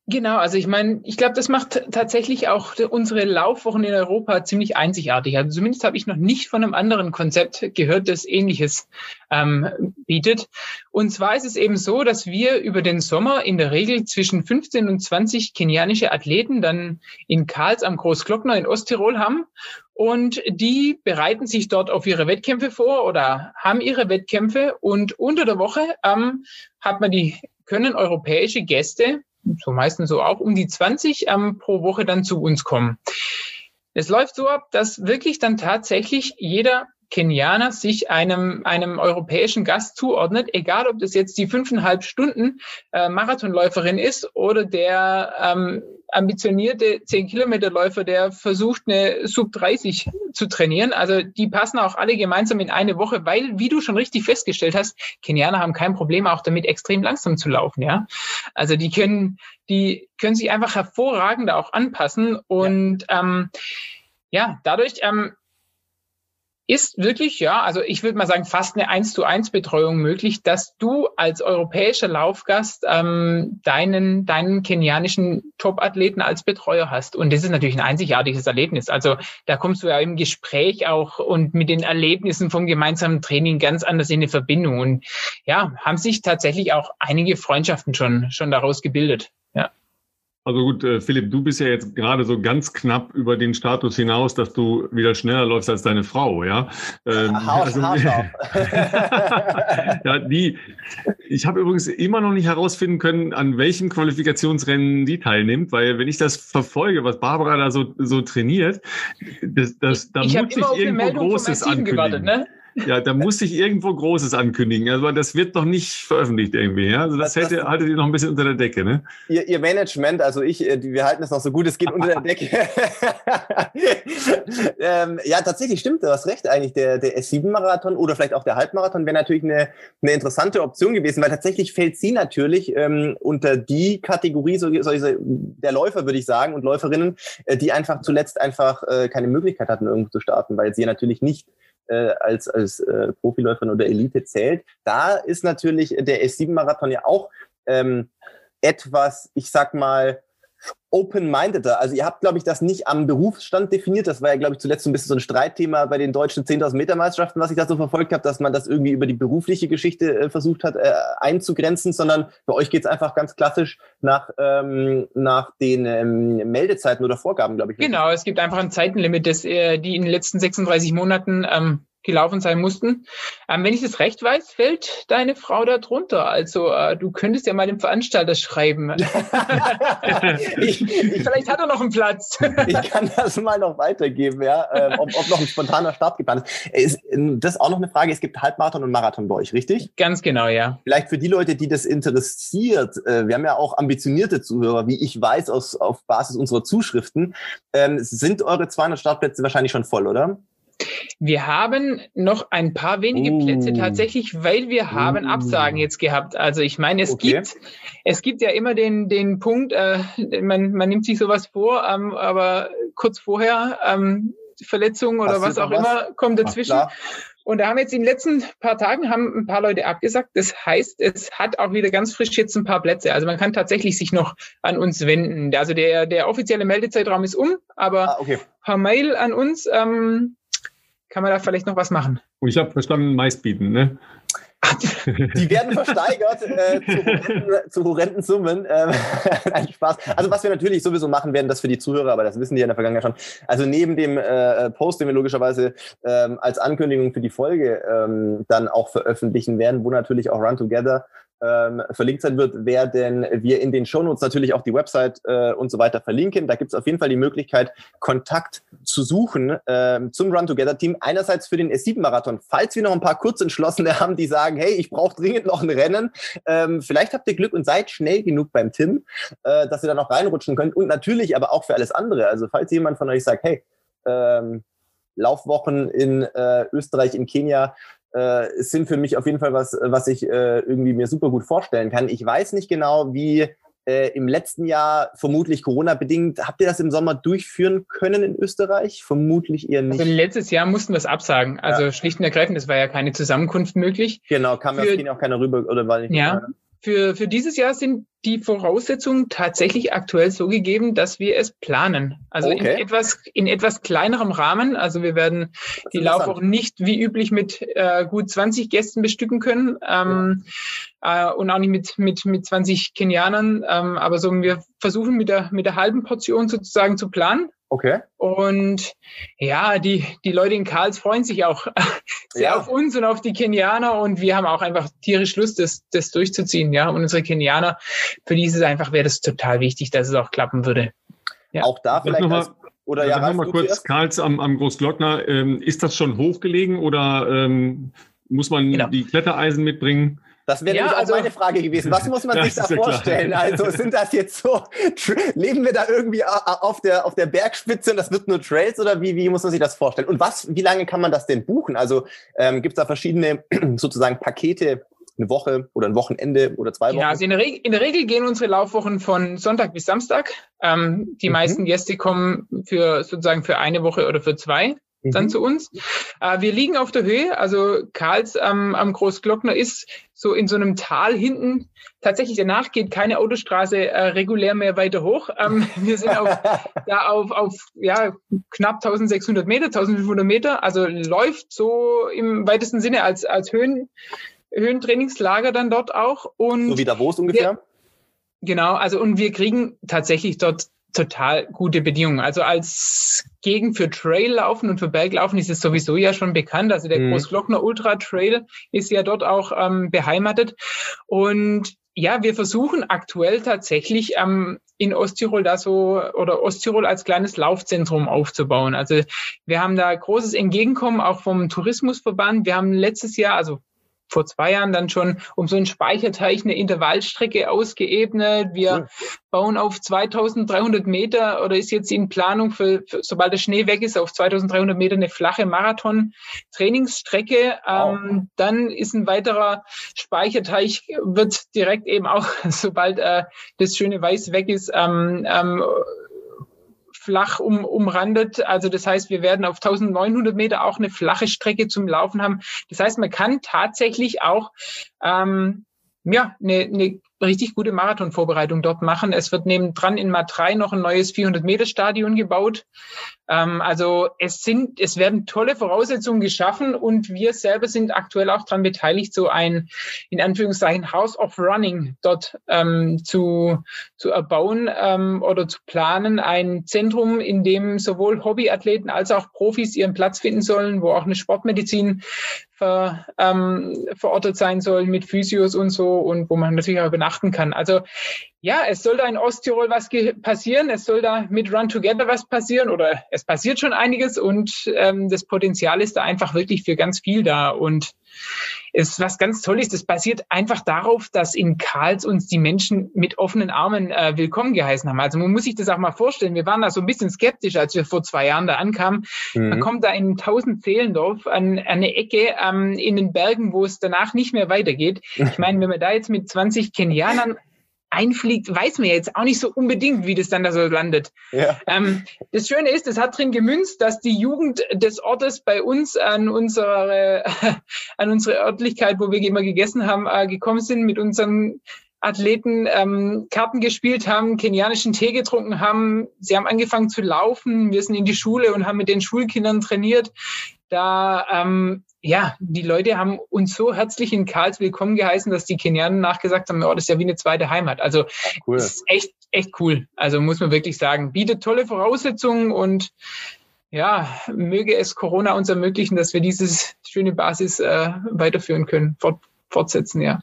Genau, also ich meine, ich glaube, das macht tatsächlich auch unsere Laufwochen in Europa ziemlich einzigartig. Also zumindest habe ich noch nicht von einem anderen Konzept gehört, das ähnliches ähm, bietet. Und zwar ist es eben so, dass wir über den Sommer in der Regel zwischen 15 und 20 kenianische Athleten dann in Karls am Großglockner in Osttirol haben. Und die bereiten sich dort auf ihre Wettkämpfe vor oder haben ihre Wettkämpfe. Und unter der Woche ähm, hat man die, können europäische Gäste so meistens so auch um die 20 ähm, pro Woche dann zu uns kommen. Es läuft so ab, dass wirklich dann tatsächlich jeder Kenianer sich einem, einem europäischen Gast zuordnet, egal ob das jetzt die fünfeinhalb Stunden äh, Marathonläuferin ist oder der ähm, ambitionierte 10-Kilometer-Läufer, der versucht, eine Sub 30 zu trainieren. Also die passen auch alle gemeinsam in eine Woche, weil, wie du schon richtig festgestellt hast, Kenianer haben kein Problem auch damit, extrem langsam zu laufen. Ja, also die können, die können sich einfach hervorragend auch anpassen und ja, ähm, ja dadurch ähm, ist wirklich, ja, also ich würde mal sagen, fast eine 1 zu 1 Betreuung möglich, dass du als europäischer Laufgast ähm, deinen, deinen kenianischen Top-Athleten als Betreuer hast. Und das ist natürlich ein einzigartiges Erlebnis. Also da kommst du ja im Gespräch auch und mit den Erlebnissen vom gemeinsamen Training ganz anders in eine Verbindung. Und ja, haben sich tatsächlich auch einige Freundschaften schon, schon daraus gebildet. Also gut, äh, Philipp, du bist ja jetzt gerade so ganz knapp über den Status hinaus, dass du wieder schneller läufst als deine Frau, ja? Ähm, also, ja, die. Ich habe übrigens immer noch nicht herausfinden können, an welchen Qualifikationsrennen die teilnimmt, weil wenn ich das verfolge, was Barbara da so, so trainiert, das, das, da ich muss ich irgendwo Großes ankündigen. Gewartet, ne? Ja, da muss ich irgendwo Großes ankündigen. Also das wird noch nicht veröffentlicht irgendwie. Ja? Also das, das hätte, haltet ihr noch ein bisschen unter der Decke, ne? Ihr, ihr Management, also ich, äh, wir halten es noch so gut, es geht unter der Decke. ähm, ja, tatsächlich stimmt, du hast recht eigentlich. Der, der S7-Marathon oder vielleicht auch der Halbmarathon wäre natürlich eine, eine interessante Option gewesen, weil tatsächlich fällt sie natürlich ähm, unter die Kategorie so, so, der Läufer, würde ich sagen, und Läuferinnen, äh, die einfach zuletzt einfach äh, keine Möglichkeit hatten, irgendwo zu starten, weil sie natürlich nicht äh, als, als äh, Profiläuferin oder Elite zählt. Da ist natürlich der S7-Marathon ja auch ähm, etwas, ich sag mal, open-mindeder. Also ihr habt, glaube ich, das nicht am Berufsstand definiert. Das war ja, glaube ich, zuletzt so ein bisschen so ein Streitthema bei den deutschen 10.000 Meter Meisterschaften, was ich da so verfolgt habe, dass man das irgendwie über die berufliche Geschichte äh, versucht hat äh, einzugrenzen, sondern bei euch geht es einfach ganz klassisch nach, ähm, nach den ähm, Meldezeiten oder Vorgaben, glaube ich. Genau, es gibt einfach ein Zeitenlimit, das, äh, die in den letzten 36 Monaten ähm, gelaufen sein mussten. Ähm, wenn ich das recht weiß, fällt deine Frau da drunter. Also äh, du könntest ja mal dem Veranstalter schreiben. ich, ich, Vielleicht hat er noch einen Platz. ich kann das mal noch weitergeben, ja, äh, ob, ob, noch ein spontaner Start geplant ist. ist. Das ist auch noch eine Frage. Es gibt Halbmarathon und Marathon bei euch, richtig? Ganz genau, ja. Vielleicht für die Leute, die das interessiert. Äh, wir haben ja auch ambitionierte Zuhörer, wie ich weiß, aus, auf Basis unserer Zuschriften. Ähm, sind eure 200 Startplätze wahrscheinlich schon voll, oder? Wir haben noch ein paar wenige uh. Plätze tatsächlich, weil wir haben uh. Absagen jetzt gehabt. Also ich meine, es okay. gibt es gibt ja immer den den Punkt, äh, man man nimmt sich sowas vor, ähm, aber kurz vorher ähm, Verletzung oder was auch was? immer kommt dazwischen. Ach, und da haben jetzt in den letzten paar Tagen haben ein paar Leute abgesagt. Das heißt, es hat auch wieder ganz frisch jetzt ein paar Plätze. Also man kann tatsächlich sich noch an uns wenden. Also der, der offizielle Meldezeitraum ist um, aber ah, okay. per Mail an uns ähm, kann man da vielleicht noch was machen. Und ich habe verstanden, meist bieten, ne? Die werden versteigert äh, zu, horrenden, zu horrenden Summen. Ähm, ein Spaß. Also was wir natürlich sowieso machen werden, das für die Zuhörer, aber das wissen die ja in der Vergangenheit schon. Also neben dem äh, Post, den wir logischerweise ähm, als Ankündigung für die Folge ähm, dann auch veröffentlichen werden, wo natürlich auch Run Together ähm, verlinkt sein wird, werden wir in den Shownotes natürlich auch die Website äh, und so weiter verlinken. Da gibt es auf jeden Fall die Möglichkeit, Kontakt zu suchen äh, zum Run Together Team. Einerseits für den S7-Marathon, falls wir noch ein paar Kurzentschlossene haben, die sagen, hey, ich brauche dringend noch ein Rennen. Ähm, vielleicht habt ihr Glück und seid schnell genug beim Tim, äh, dass ihr da noch reinrutschen könnt. Und natürlich aber auch für alles andere. Also falls jemand von euch sagt, hey, ähm, Laufwochen in äh, Österreich, in Kenia, äh, sind für mich auf jeden Fall was, was ich äh, irgendwie mir super gut vorstellen kann. Ich weiß nicht genau, wie äh, im letzten Jahr, vermutlich Corona-bedingt, habt ihr das im Sommer durchführen können in Österreich? Vermutlich eher nicht. Also letztes Jahr mussten wir es absagen. Also ja. schlicht und ergreifend, es war ja keine Zusammenkunft möglich. Genau, kam für, ja auch keiner rüber oder war nicht. Ja. Für, für dieses Jahr sind die Voraussetzungen tatsächlich aktuell so gegeben, dass wir es planen. Also okay. in etwas in etwas kleinerem Rahmen. Also wir werden die Laufwochen nicht wie üblich mit äh, gut 20 Gästen bestücken können ähm, ja. Äh, und auch nicht mit mit mit 20 Kenianern. Ähm, aber so wir versuchen mit der mit der halben Portion sozusagen zu planen. Okay. Und ja, die, die Leute in Karls freuen sich auch sehr ja. auf uns und auf die Kenianer und wir haben auch einfach tierisch Lust, das, das durchzuziehen. Ja, und unsere Kenianer, für die ist es einfach, wäre das total wichtig, dass es auch klappen würde. Ja. Auch da vielleicht. Noch als, oder ja, noch mal kurz, zuerst? Karls am, am Großglockner, ähm, ist das schon hochgelegen oder ähm, muss man genau. die Klettereisen mitbringen? Das wäre ja, nämlich also, auch meine Frage gewesen. Was muss man sich da vorstellen? Klar. Also sind das jetzt so, leben wir da irgendwie auf der, auf der Bergspitze und das wird nur Trails oder wie, wie muss man sich das vorstellen? Und was, wie lange kann man das denn buchen? Also ähm, gibt es da verschiedene sozusagen Pakete, eine Woche oder ein Wochenende oder zwei Wochen? Ja, also in der, Regel, in der Regel gehen unsere Laufwochen von Sonntag bis Samstag. Ähm, die mhm. meisten Gäste kommen für sozusagen für eine Woche oder für zwei dann mhm. zu uns. Äh, wir liegen auf der Höhe, also Karls ähm, am Großglockner ist so in so einem Tal hinten. Tatsächlich danach geht keine Autostraße äh, regulär mehr weiter hoch. Ähm, wir sind auf, da auf, auf ja, knapp 1600 Meter, 1500 Meter, also läuft so im weitesten Sinne als, als Höhen, Höhentrainingslager dann dort auch. Und so wie Davos ungefähr? Wir, genau, also und wir kriegen tatsächlich dort total gute Bedingungen. Also als Gegend für Traillaufen und für Berglaufen ist es sowieso ja schon bekannt. Also der mhm. Großglockner Ultra Trail ist ja dort auch ähm, beheimatet. Und ja, wir versuchen aktuell tatsächlich ähm, in Osttirol da so oder Osttirol als kleines Laufzentrum aufzubauen. Also wir haben da großes Entgegenkommen auch vom Tourismusverband. Wir haben letztes Jahr, also vor zwei Jahren dann schon um so einen Speicherteich eine Intervallstrecke ausgeebnet. Wir cool. bauen auf 2300 Meter oder ist jetzt in Planung für, für, sobald der Schnee weg ist, auf 2300 Meter eine flache Marathon-Trainingsstrecke. Wow. Ähm, dann ist ein weiterer Speicherteich, wird direkt eben auch, sobald äh, das schöne Weiß weg ist, ähm, ähm, flach um, umrandet. Also das heißt, wir werden auf 1900 Meter auch eine flache Strecke zum Laufen haben. Das heißt, man kann tatsächlich auch ähm, ja, eine, eine richtig gute Marathonvorbereitung dort machen. Es wird nebendran in Matrei noch ein neues 400-Meter-Stadion gebaut. Ähm, also es sind, es werden tolle Voraussetzungen geschaffen und wir selber sind aktuell auch daran beteiligt, so ein, in Anführungszeichen, House of Running dort ähm, zu, zu erbauen ähm, oder zu planen. Ein Zentrum, in dem sowohl Hobbyathleten als auch Profis ihren Platz finden sollen, wo auch eine Sportmedizin ver, ähm, verortet sein soll mit Physios und so und wo man natürlich auch übernachten kann. Also ja, es soll da in Osttirol was passieren, es soll da mit Run Together was passieren oder es passiert schon einiges und ähm, das Potenzial ist da einfach wirklich für ganz viel da und es ist was ganz Tolles. Das basiert einfach darauf, dass in Karls uns die Menschen mit offenen Armen äh, willkommen geheißen haben. Also man muss sich das auch mal vorstellen. Wir waren da so ein bisschen skeptisch, als wir vor zwei Jahren da ankamen. Mhm. Man kommt da in tausend Zehlendorf an, an eine Ecke ähm, in den Bergen, wo es danach nicht mehr weitergeht. Ich meine, wenn man da jetzt mit 20 Kenianern einfliegt, weiß man jetzt auch nicht so unbedingt, wie das dann da so landet. Ja. Ähm, das Schöne ist, es hat drin gemünzt, dass die Jugend des Ortes bei uns an unsere, an unsere Örtlichkeit, wo wir immer gegessen haben, äh, gekommen sind mit unseren Athleten ähm, Karten gespielt haben, kenianischen Tee getrunken haben. Sie haben angefangen zu laufen. Wir sind in die Schule und haben mit den Schulkindern trainiert. Da ähm, ja, die Leute haben uns so herzlich in Karls willkommen geheißen, dass die Kenianer nachgesagt haben, oh, das ist ja wie eine zweite Heimat. Also cool. ist echt, echt cool. Also muss man wirklich sagen, bietet tolle Voraussetzungen und ja, möge es Corona uns ermöglichen, dass wir dieses schöne Basis äh, weiterführen können, fort, fortsetzen, ja.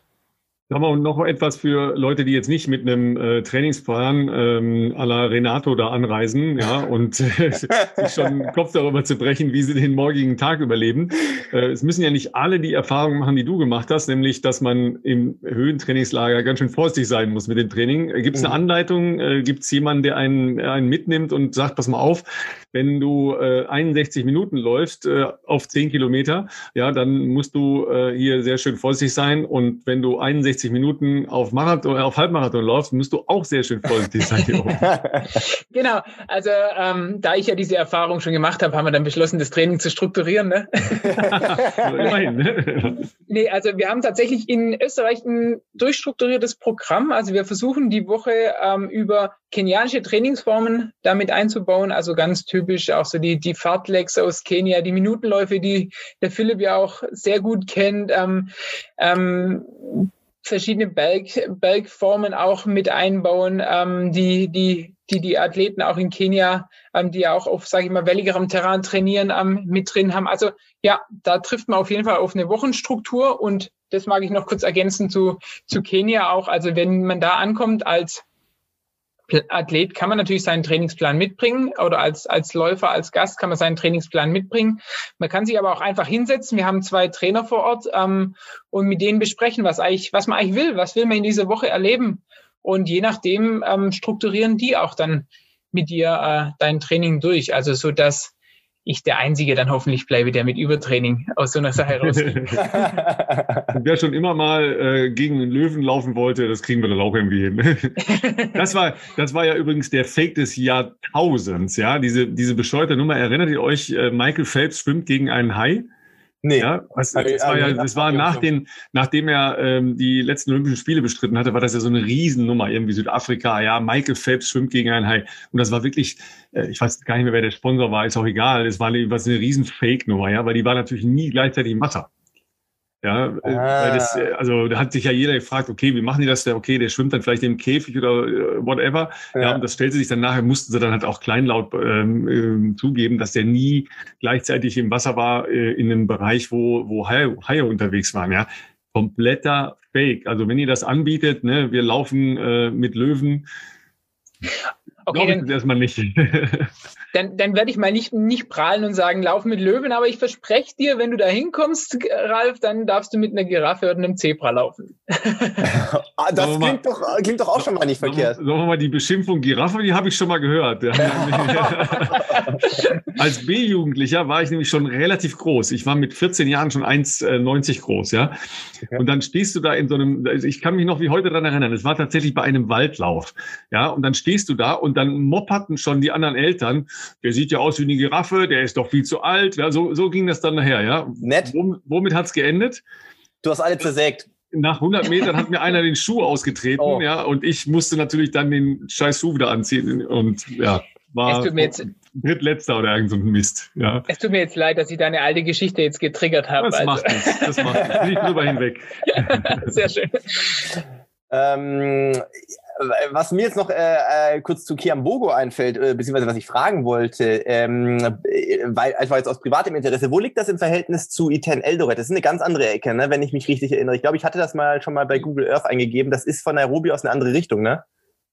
Haben wir noch etwas für Leute, die jetzt nicht mit einem äh, Trainingsplan ähm, à la Renato da anreisen, ja, und äh, sich schon den Kopf darüber zu brechen, wie sie den morgigen Tag überleben. Äh, es müssen ja nicht alle die Erfahrungen machen, die du gemacht hast, nämlich, dass man im Höhentrainingslager ganz schön vorsichtig sein muss mit dem Training. Äh, Gibt es eine mhm. Anleitung? Äh, Gibt es jemanden, der einen, einen mitnimmt und sagt, pass mal auf, wenn du äh, 61 Minuten läufst äh, auf 10 Kilometer, ja, dann musst du äh, hier sehr schön vorsichtig sein und wenn du 61 60 Minuten auf Marathon, auf Halbmarathon läufst, musst du auch sehr schön vorsichtig sein hier oben. genau, also ähm, da ich ja diese Erfahrung schon gemacht habe, haben wir dann beschlossen, das Training zu strukturieren. Ne? Immerhin. Ne? nee, also wir haben tatsächlich in Österreich ein durchstrukturiertes Programm. Also wir versuchen die Woche ähm, über kenianische Trainingsformen damit einzubauen. Also ganz typisch auch so die, die Fahrtlegs aus Kenia, die Minutenläufe, die der Philipp ja auch sehr gut kennt. Ähm, ähm, verschiedene Berg, Bergformen auch mit einbauen, ähm, die, die, die die Athleten auch in Kenia, ähm, die ja auch auf, sage ich mal, welligerem Terrain trainieren, ähm, mit drin haben. Also ja, da trifft man auf jeden Fall auf eine Wochenstruktur und das mag ich noch kurz ergänzen zu, zu Kenia auch. Also wenn man da ankommt als Athlet kann man natürlich seinen Trainingsplan mitbringen oder als, als Läufer, als Gast kann man seinen Trainingsplan mitbringen. Man kann sich aber auch einfach hinsetzen. Wir haben zwei Trainer vor Ort ähm, und mit denen besprechen, was eigentlich, was man eigentlich will, was will man in dieser Woche erleben. Und je nachdem ähm, strukturieren die auch dann mit dir äh, dein Training durch. Also so dass ich der Einzige dann hoffentlich bleibe, der mit Übertraining aus so einer Sache rausgeht. Wer schon immer mal äh, gegen einen Löwen laufen wollte, das kriegen wir dann auch irgendwie hin. das, war, das war ja übrigens der Fake des Jahrtausends, ja. Diese, diese bescheuerte Nummer. Erinnert ihr euch, äh, Michael Phelps schwimmt gegen einen Hai? Nee. Ja, was, das, war ja, das war nach den, nachdem er ähm, die letzten Olympischen Spiele bestritten hatte, war das ja so eine Riesennummer, irgendwie Südafrika, ja, Michael Phelps schwimmt gegen einen Hai. Und das war wirklich, äh, ich weiß gar nicht mehr, wer der Sponsor war, ist auch egal. Es war eine, was eine riesen Fake-Nummer, ja, weil die war natürlich nie gleichzeitig im Wasser. Ja, äh, ah. das, also da hat sich ja jeder gefragt, okay, wie machen die das? Okay, der schwimmt dann vielleicht im Käfig oder äh, whatever. Ja. ja, und das stellte sich dann nachher, mussten sie dann halt auch kleinlaut ähm, äh, zugeben, dass der nie gleichzeitig im Wasser war äh, in einem Bereich, wo, wo Haie, Haie unterwegs waren. Ja, kompletter Fake. Also wenn ihr das anbietet, ne, wir laufen äh, mit Löwen. Okay, dann, erstmal nicht. dann, dann werde ich mal nicht, nicht prahlen und sagen, lauf mit Löwen, aber ich verspreche dir, wenn du da hinkommst, Ralf, dann darfst du mit einer Giraffe oder einem Zebra laufen. ah, das klingt, doch, klingt doch auch schon mal nicht verkehrt. Sagen wir mal, die Beschimpfung Giraffe, die habe ich schon mal gehört. Als B-Jugendlicher war ich nämlich schon relativ groß. Ich war mit 14 Jahren schon 1,90 groß, ja. Okay. Und dann stehst du da in so einem, ich kann mich noch wie heute daran erinnern, es war tatsächlich bei einem Waldlauf, ja. Und dann stehst du da und dann mopperten schon die anderen Eltern, der sieht ja aus wie eine Giraffe, der ist doch viel zu alt. Ja, so, so ging das dann nachher, ja. Nett. Womit, womit hat es geendet? Du hast alle zersägt. Nach 100 Metern hat mir einer den Schuh ausgetreten, oh. ja, und ich musste natürlich dann den scheiß Schuh wieder anziehen und ja, war drittletzter oder irgend so ein Mist. Ja. Es tut mir jetzt leid, dass ich deine alte Geschichte jetzt getriggert habe. Das also. macht nichts, das macht nichts. Bin ich drüber hinweg. Sehr schön. Ähm, was mir jetzt noch äh, äh, kurz zu Kiambogo einfällt, äh, beziehungsweise was ich fragen wollte, ähm, äh, weil einfach jetzt aus privatem Interesse, wo liegt das im Verhältnis zu Iten Eldoret? Das ist eine ganz andere Ecke, ne, wenn ich mich richtig erinnere. Ich glaube, ich hatte das mal schon mal bei Google Earth eingegeben. Das ist von Nairobi aus eine andere Richtung, ne?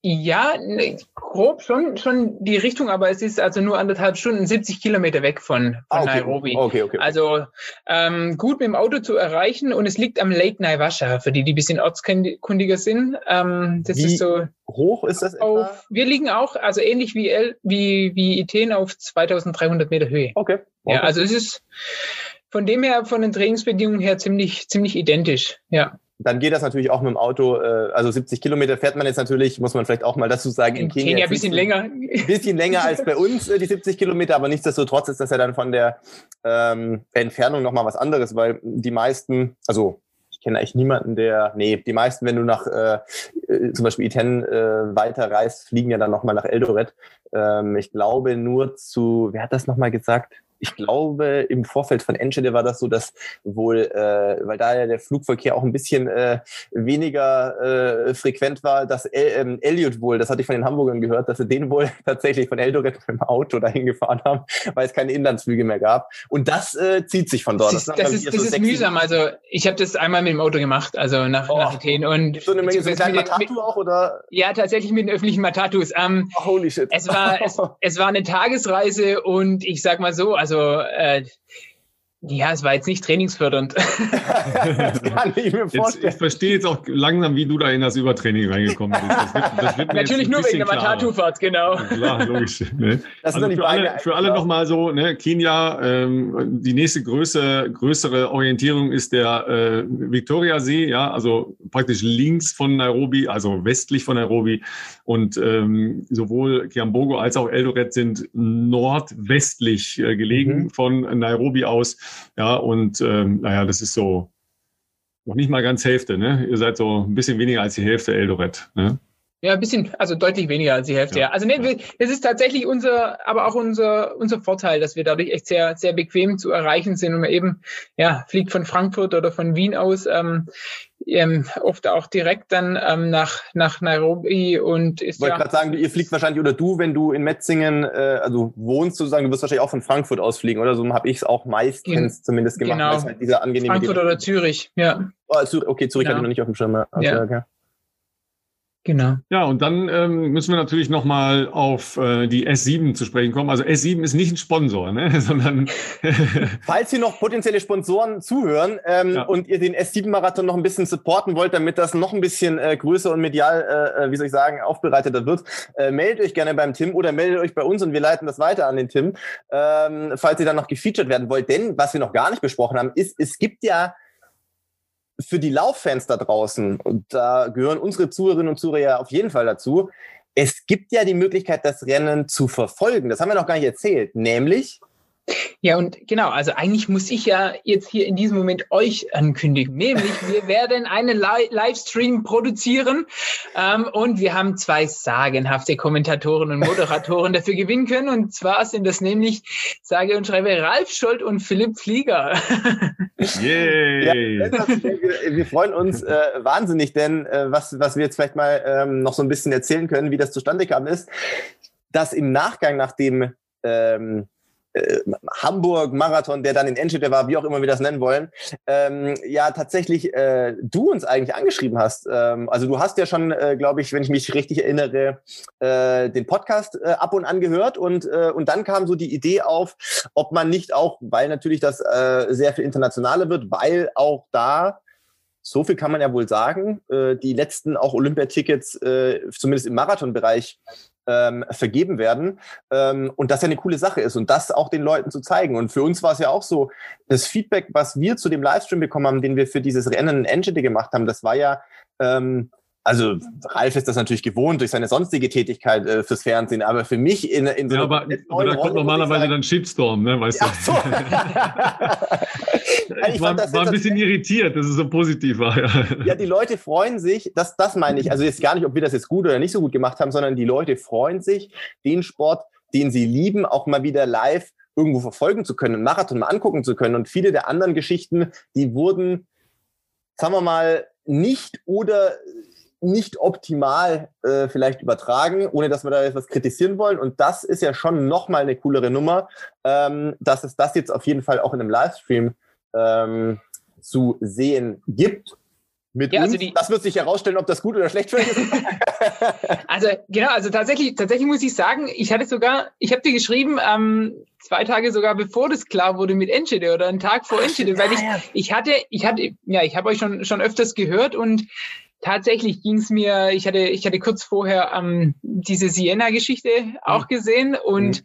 Ja, ne, grob schon, schon die Richtung, aber es ist also nur anderthalb Stunden, 70 Kilometer weg von, von ah, okay. Nairobi. Okay, okay. Also ähm, gut mit dem Auto zu erreichen und es liegt am Lake Naivasha, für die, die ein bisschen ortskundiger sind. Ähm, das wie ist so. Hoch ist das? Auf, wir liegen auch, also ähnlich wie, El, wie, wie Iten auf 2300 Meter Höhe. Okay. okay. Ja, also es ist von dem her, von den Trainingsbedingungen her ziemlich, ziemlich identisch. Ja dann geht das natürlich auch mit dem Auto. Äh, also 70 Kilometer fährt man jetzt natürlich, muss man vielleicht auch mal dazu sagen. In, in Kenia, Kenia ein bisschen länger. Ein bisschen länger als bei uns, äh, die 70 Kilometer, aber nichtsdestotrotz ist das ja dann von der ähm, Entfernung nochmal was anderes, weil die meisten, also ich kenne eigentlich niemanden, der, nee, die meisten, wenn du nach äh, äh zum Beispiel Iten äh, weiterreist, fliegen ja dann nochmal nach Eldoret. Ähm, ich glaube nur zu, wer hat das nochmal gesagt? Ich glaube, im Vorfeld von Enschede war das so, dass wohl, äh, weil da ja der Flugverkehr auch ein bisschen äh, weniger äh, frequent war, dass El ähm, Elliot wohl, das hatte ich von den Hamburgern gehört, dass sie den wohl tatsächlich von Eldoret mit dem Auto dahin gefahren haben, weil es keine Inlandsflüge mehr gab. Und das äh, zieht sich von dort. Das ist, das, das ist, das so ist mühsam. Also ich habe das einmal mit dem Auto gemacht, also nach, oh. nach Athen. Und so eine Menge so ein Matatu auch, oder? Ja, tatsächlich mit den öffentlichen Matatus. Ähm, oh, holy shit. Es war, es, es war eine Tagesreise und ich sag mal so, also äh, Ja, es war jetzt nicht trainingsfördernd. das kann ich mir vorstellen. Jetzt, ich verstehe jetzt auch langsam, wie du da in das Übertraining reingekommen bist. Das wird, das wird Natürlich nur wegen der Matatu-Fahrt, genau. Klar, logisch. Ne? Das also für alle, für alle nochmal so, ne, Kenia, ähm, die nächste Größe, größere Orientierung ist der äh, Victoria-See, ja, also praktisch links von Nairobi, also westlich von Nairobi. Und ähm, sowohl Kiambogo als auch Eldoret sind nordwestlich äh, gelegen mhm. von Nairobi aus. Ja, und ähm, naja, das ist so noch nicht mal ganz Hälfte, ne? Ihr seid so ein bisschen weniger als die Hälfte Eldoret, ne? Ja, ein bisschen, also deutlich weniger als die Hälfte, ja. ja. Also nee, es ist tatsächlich unser, aber auch unser, unser Vorteil, dass wir dadurch echt sehr, sehr bequem zu erreichen sind und man eben, ja, fliegt von Frankfurt oder von Wien aus, ähm, ähm, oft auch direkt dann ähm, nach, nach Nairobi und ist. Ich wollte ja, gerade sagen, ihr fliegt wahrscheinlich, oder du, wenn du in Metzingen, äh, also wohnst sozusagen, du wirst wahrscheinlich auch von Frankfurt aus fliegen, oder so habe ich es auch meistens in, zumindest gemacht. Genau. Halt Frankfurt oder Zürich, ja. Oh, okay, Zürich ja. hatte ich noch nicht auf dem Schirm. Okay, ja. okay. Genau. Ja, und dann ähm, müssen wir natürlich nochmal auf äh, die S7 zu sprechen kommen. Also S7 ist nicht ein Sponsor, ne? sondern. Falls hier noch potenzielle Sponsoren zuhören ähm, ja. und ihr den S7-Marathon noch ein bisschen supporten wollt, damit das noch ein bisschen äh, größer und medial, äh, äh, wie soll ich sagen, aufbereiteter wird, äh, meldet euch gerne beim Tim oder meldet euch bei uns und wir leiten das weiter an den Tim, ähm, falls ihr dann noch gefeatured werden wollt. Denn was wir noch gar nicht besprochen haben, ist, es gibt ja für die Lauffans da draußen, und da gehören unsere Zuhörerinnen und Zuhörer ja auf jeden Fall dazu, es gibt ja die Möglichkeit, das Rennen zu verfolgen. Das haben wir noch gar nicht erzählt. Nämlich ja, und genau, also eigentlich muss ich ja jetzt hier in diesem Moment euch ankündigen. Nämlich, wir werden einen Li Livestream produzieren ähm, und wir haben zwei sagenhafte Kommentatoren und Moderatoren dafür gewinnen können. Und zwar sind das nämlich, sage und schreibe, Ralf Scholz und Philipp Flieger. Yay! Ja, wir, wir, freuen uns äh, wahnsinnig, denn äh, was, was wir jetzt vielleicht mal ähm, noch so ein bisschen erzählen können, wie das zustande kam, ist, dass im Nachgang nach dem ähm, äh, Hamburg-Marathon, der dann in Enschede war, wie auch immer wir das nennen wollen, ähm, ja tatsächlich äh, du uns eigentlich angeschrieben hast. Ähm, also du hast ja schon, äh, glaube ich, wenn ich mich richtig erinnere, äh, den Podcast äh, ab und an gehört und, äh, und dann kam so die Idee auf, ob man nicht auch, weil natürlich das äh, sehr viel internationaler wird, weil auch da so viel kann man ja wohl sagen. Äh, die letzten auch Olympiatickets, äh, zumindest im Marathonbereich, ähm, vergeben werden ähm, und das ja eine coole Sache ist und das auch den Leuten zu zeigen. Und für uns war es ja auch so, das Feedback, was wir zu dem Livestream bekommen haben, den wir für dieses Rennen in Enschede gemacht haben, das war ja ähm, also Ralf ist das natürlich gewohnt durch seine sonstige Tätigkeit äh, fürs Fernsehen, aber für mich in, in so ja, aber, aber da kommt normalerweise dann Shitstorm, ne, weißt du? So. ich war, war ein bisschen irritiert, dass es so positiv war. Ja. ja, die Leute freuen sich, das, das meine ich, also jetzt gar nicht, ob wir das jetzt gut oder nicht so gut gemacht haben, sondern die Leute freuen sich, den Sport, den sie lieben, auch mal wieder live irgendwo verfolgen zu können, einen Marathon mal angucken zu können. Und viele der anderen Geschichten, die wurden, sagen wir mal, nicht oder nicht optimal äh, vielleicht übertragen, ohne dass wir da etwas kritisieren wollen. Und das ist ja schon nochmal eine coolere Nummer, ähm, dass es das jetzt auf jeden Fall auch in einem Livestream ähm, zu sehen gibt. Mit ja, also uns. das wird sich herausstellen, ob das gut oder schlecht für ist. also genau, also tatsächlich, tatsächlich muss ich sagen, ich hatte sogar, ich habe dir geschrieben, ähm, zwei Tage sogar bevor das klar wurde mit Enschede oder einen Tag vor Enschede, weil ich, ich hatte, ich hatte, ja, ich habe euch schon schon öfters gehört und tatsächlich ging es mir, ich hatte, ich hatte kurz vorher ähm, diese Siena-Geschichte auch mhm. gesehen und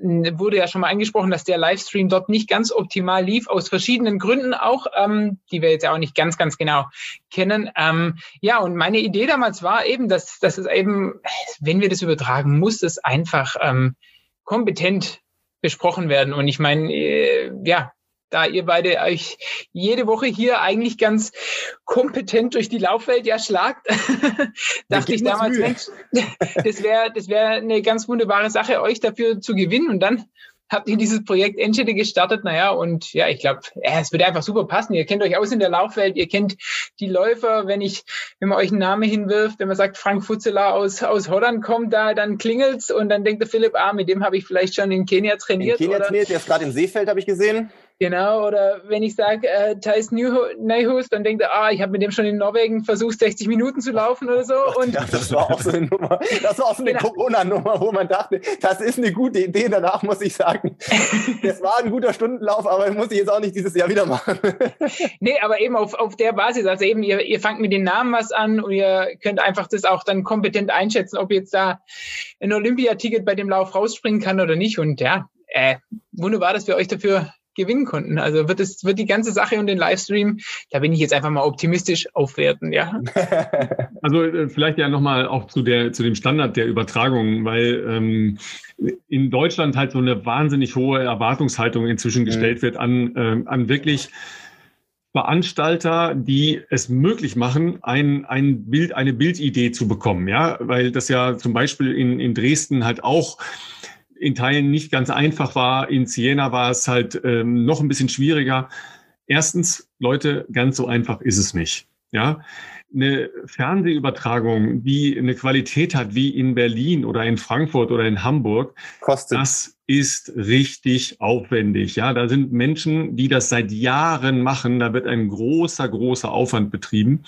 mhm. wurde ja schon mal angesprochen, dass der Livestream dort nicht ganz optimal lief, aus verschiedenen Gründen auch, ähm, die wir jetzt auch nicht ganz, ganz genau kennen. Ähm, ja, und meine Idee damals war eben, dass, dass es eben, wenn wir das übertragen, muss es einfach ähm, kompetent besprochen werden. Und ich meine, äh, ja, da ihr beide euch jede Woche hier eigentlich ganz kompetent durch die Laufwelt ja schlagt, dachte ich damals, Mensch, das wäre das wäre eine ganz wunderbare Sache, euch dafür zu gewinnen. Und dann habt ihr dieses Projekt Enschede gestartet. Naja, und ja, ich glaube, ja, es würde einfach super passen. Ihr kennt euch aus in der Laufwelt, ihr kennt die Läufer. Wenn ich, wenn man euch einen Namen hinwirft, wenn man sagt, Frank Futzeler aus, aus Holland kommt da, dann klingelt's und dann denkt der Philipp, ah, mit dem habe ich vielleicht schon in Kenia trainiert. In Kenia trainiert, der ist gerade in Seefeld, habe ich gesehen. Genau, oder wenn ich sage, äh, Thais Neuhus, dann denkt er, ah, ich habe mit dem schon in Norwegen versucht, 60 Minuten zu laufen oder so. Gott, und ja, das war auch so eine Nummer. Das war auch so eine genau. Corona-Nummer, wo man dachte, das ist eine gute Idee. Danach muss ich sagen, das war ein guter Stundenlauf, aber muss ich jetzt auch nicht dieses Jahr wieder machen. nee, aber eben auf, auf der Basis, also eben, ihr, ihr fangt mit den Namen was an und ihr könnt einfach das auch dann kompetent einschätzen, ob jetzt da ein Olympiaticket bei dem Lauf rausspringen kann oder nicht. Und ja, äh, wunderbar, dass wir euch dafür gewinnen konnten. Also wird es, wird die ganze Sache und den Livestream, da bin ich jetzt einfach mal optimistisch aufwerten, ja. Also äh, vielleicht ja nochmal auch zu der, zu dem Standard der Übertragung, weil ähm, in Deutschland halt so eine wahnsinnig hohe Erwartungshaltung inzwischen mhm. gestellt wird an, ähm, an wirklich Veranstalter, die es möglich machen, ein, ein Bild, eine Bildidee zu bekommen, ja, weil das ja zum Beispiel in, in Dresden halt auch in Teilen nicht ganz einfach war. In Siena war es halt ähm, noch ein bisschen schwieriger. Erstens, Leute, ganz so einfach ist es nicht. Ja, eine Fernsehübertragung, die eine Qualität hat wie in Berlin oder in Frankfurt oder in Hamburg, Kostet. das ist richtig aufwendig. Ja, da sind Menschen, die das seit Jahren machen. Da wird ein großer, großer Aufwand betrieben.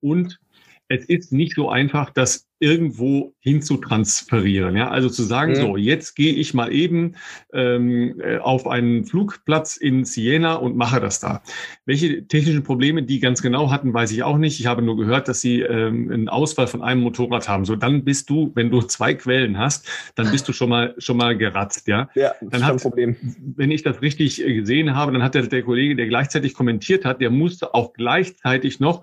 Und es ist nicht so einfach, das irgendwo hinzutransferieren. Ja, also zu sagen, mhm. so, jetzt gehe ich mal eben ähm, äh, auf einen Flugplatz in Siena und mache das da. Welche technischen Probleme die ganz genau hatten, weiß ich auch nicht. Ich habe nur gehört, dass sie ähm, einen Ausfall von einem Motorrad haben. So, dann bist du, wenn du zwei Quellen hast, dann bist du schon mal schon mal geratzt. Ja, ja dann hat, Problem. Wenn ich das richtig äh, gesehen habe, dann hat der, der Kollege, der gleichzeitig kommentiert hat, der musste auch gleichzeitig noch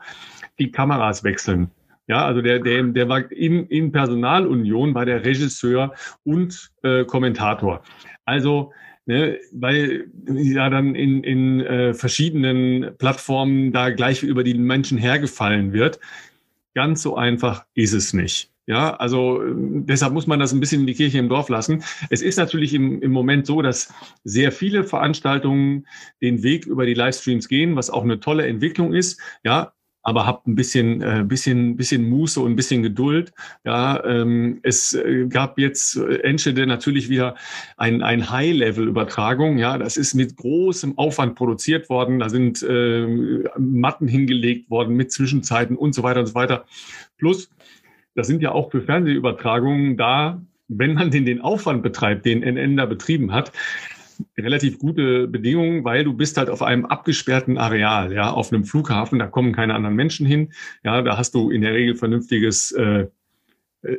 die Kameras wechseln. Ja, also der, der, der war in, in Personalunion, war der Regisseur und äh, Kommentator. Also, ne, weil ja dann in, in äh, verschiedenen Plattformen da gleich über die Menschen hergefallen wird. Ganz so einfach ist es nicht. Ja, also deshalb muss man das ein bisschen in die Kirche im Dorf lassen. Es ist natürlich im, im Moment so, dass sehr viele Veranstaltungen den Weg über die Livestreams gehen, was auch eine tolle Entwicklung ist. Ja, aber habt ein bisschen, äh, bisschen, bisschen Muße und ein bisschen Geduld. Ja, ähm, es äh, gab jetzt äh, Enschede natürlich wieder ein, ein High-Level-Übertragung. Ja, das ist mit großem Aufwand produziert worden. Da sind äh, Matten hingelegt worden mit Zwischenzeiten und so weiter und so weiter. Plus, das sind ja auch für Fernsehübertragungen da, wenn man den, den Aufwand betreibt, den NN da betrieben hat, relativ gute Bedingungen, weil du bist halt auf einem abgesperrten Areal, ja, auf einem Flughafen, da kommen keine anderen Menschen hin, ja, da hast du in der Regel vernünftiges äh,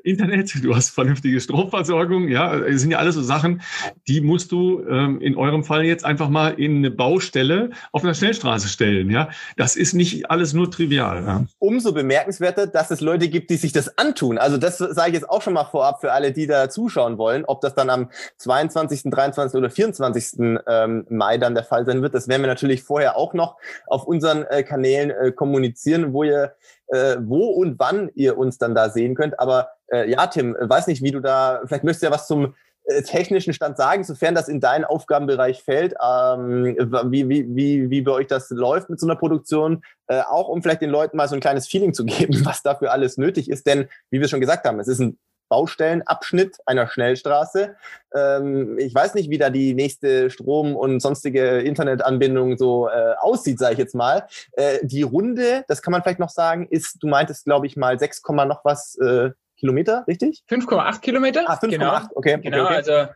Internet, du hast vernünftige Stromversorgung, ja, das sind ja alles so Sachen, die musst du ähm, in eurem Fall jetzt einfach mal in eine Baustelle auf einer Schnellstraße stellen, ja. Das ist nicht alles nur trivial. Ja? Umso bemerkenswerter, dass es Leute gibt, die sich das antun. Also das sage ich jetzt auch schon mal vorab für alle, die da zuschauen wollen, ob das dann am 22., 23. oder 24. Ähm, Mai dann der Fall sein wird. Das werden wir natürlich vorher auch noch auf unseren äh, Kanälen äh, kommunizieren, wo ihr äh, wo und wann ihr uns dann da sehen könnt. Aber äh, ja, Tim, äh, weiß nicht, wie du da, vielleicht möchtest du ja was zum äh, technischen Stand sagen, sofern das in deinen Aufgabenbereich fällt, ähm, wie, wie, wie, wie bei euch das läuft mit so einer Produktion, äh, auch um vielleicht den Leuten mal so ein kleines Feeling zu geben, was dafür alles nötig ist. Denn, wie wir schon gesagt haben, es ist ein Baustellenabschnitt einer Schnellstraße. Ähm, ich weiß nicht, wie da die nächste Strom- und sonstige Internetanbindung so äh, aussieht, sage ich jetzt mal. Äh, die Runde, das kann man vielleicht noch sagen, ist, du meintest, glaube ich, mal 6, noch was äh, Kilometer, richtig? 5,8 Kilometer. Ah, 5,8, genau. okay. Genau, okay, okay. also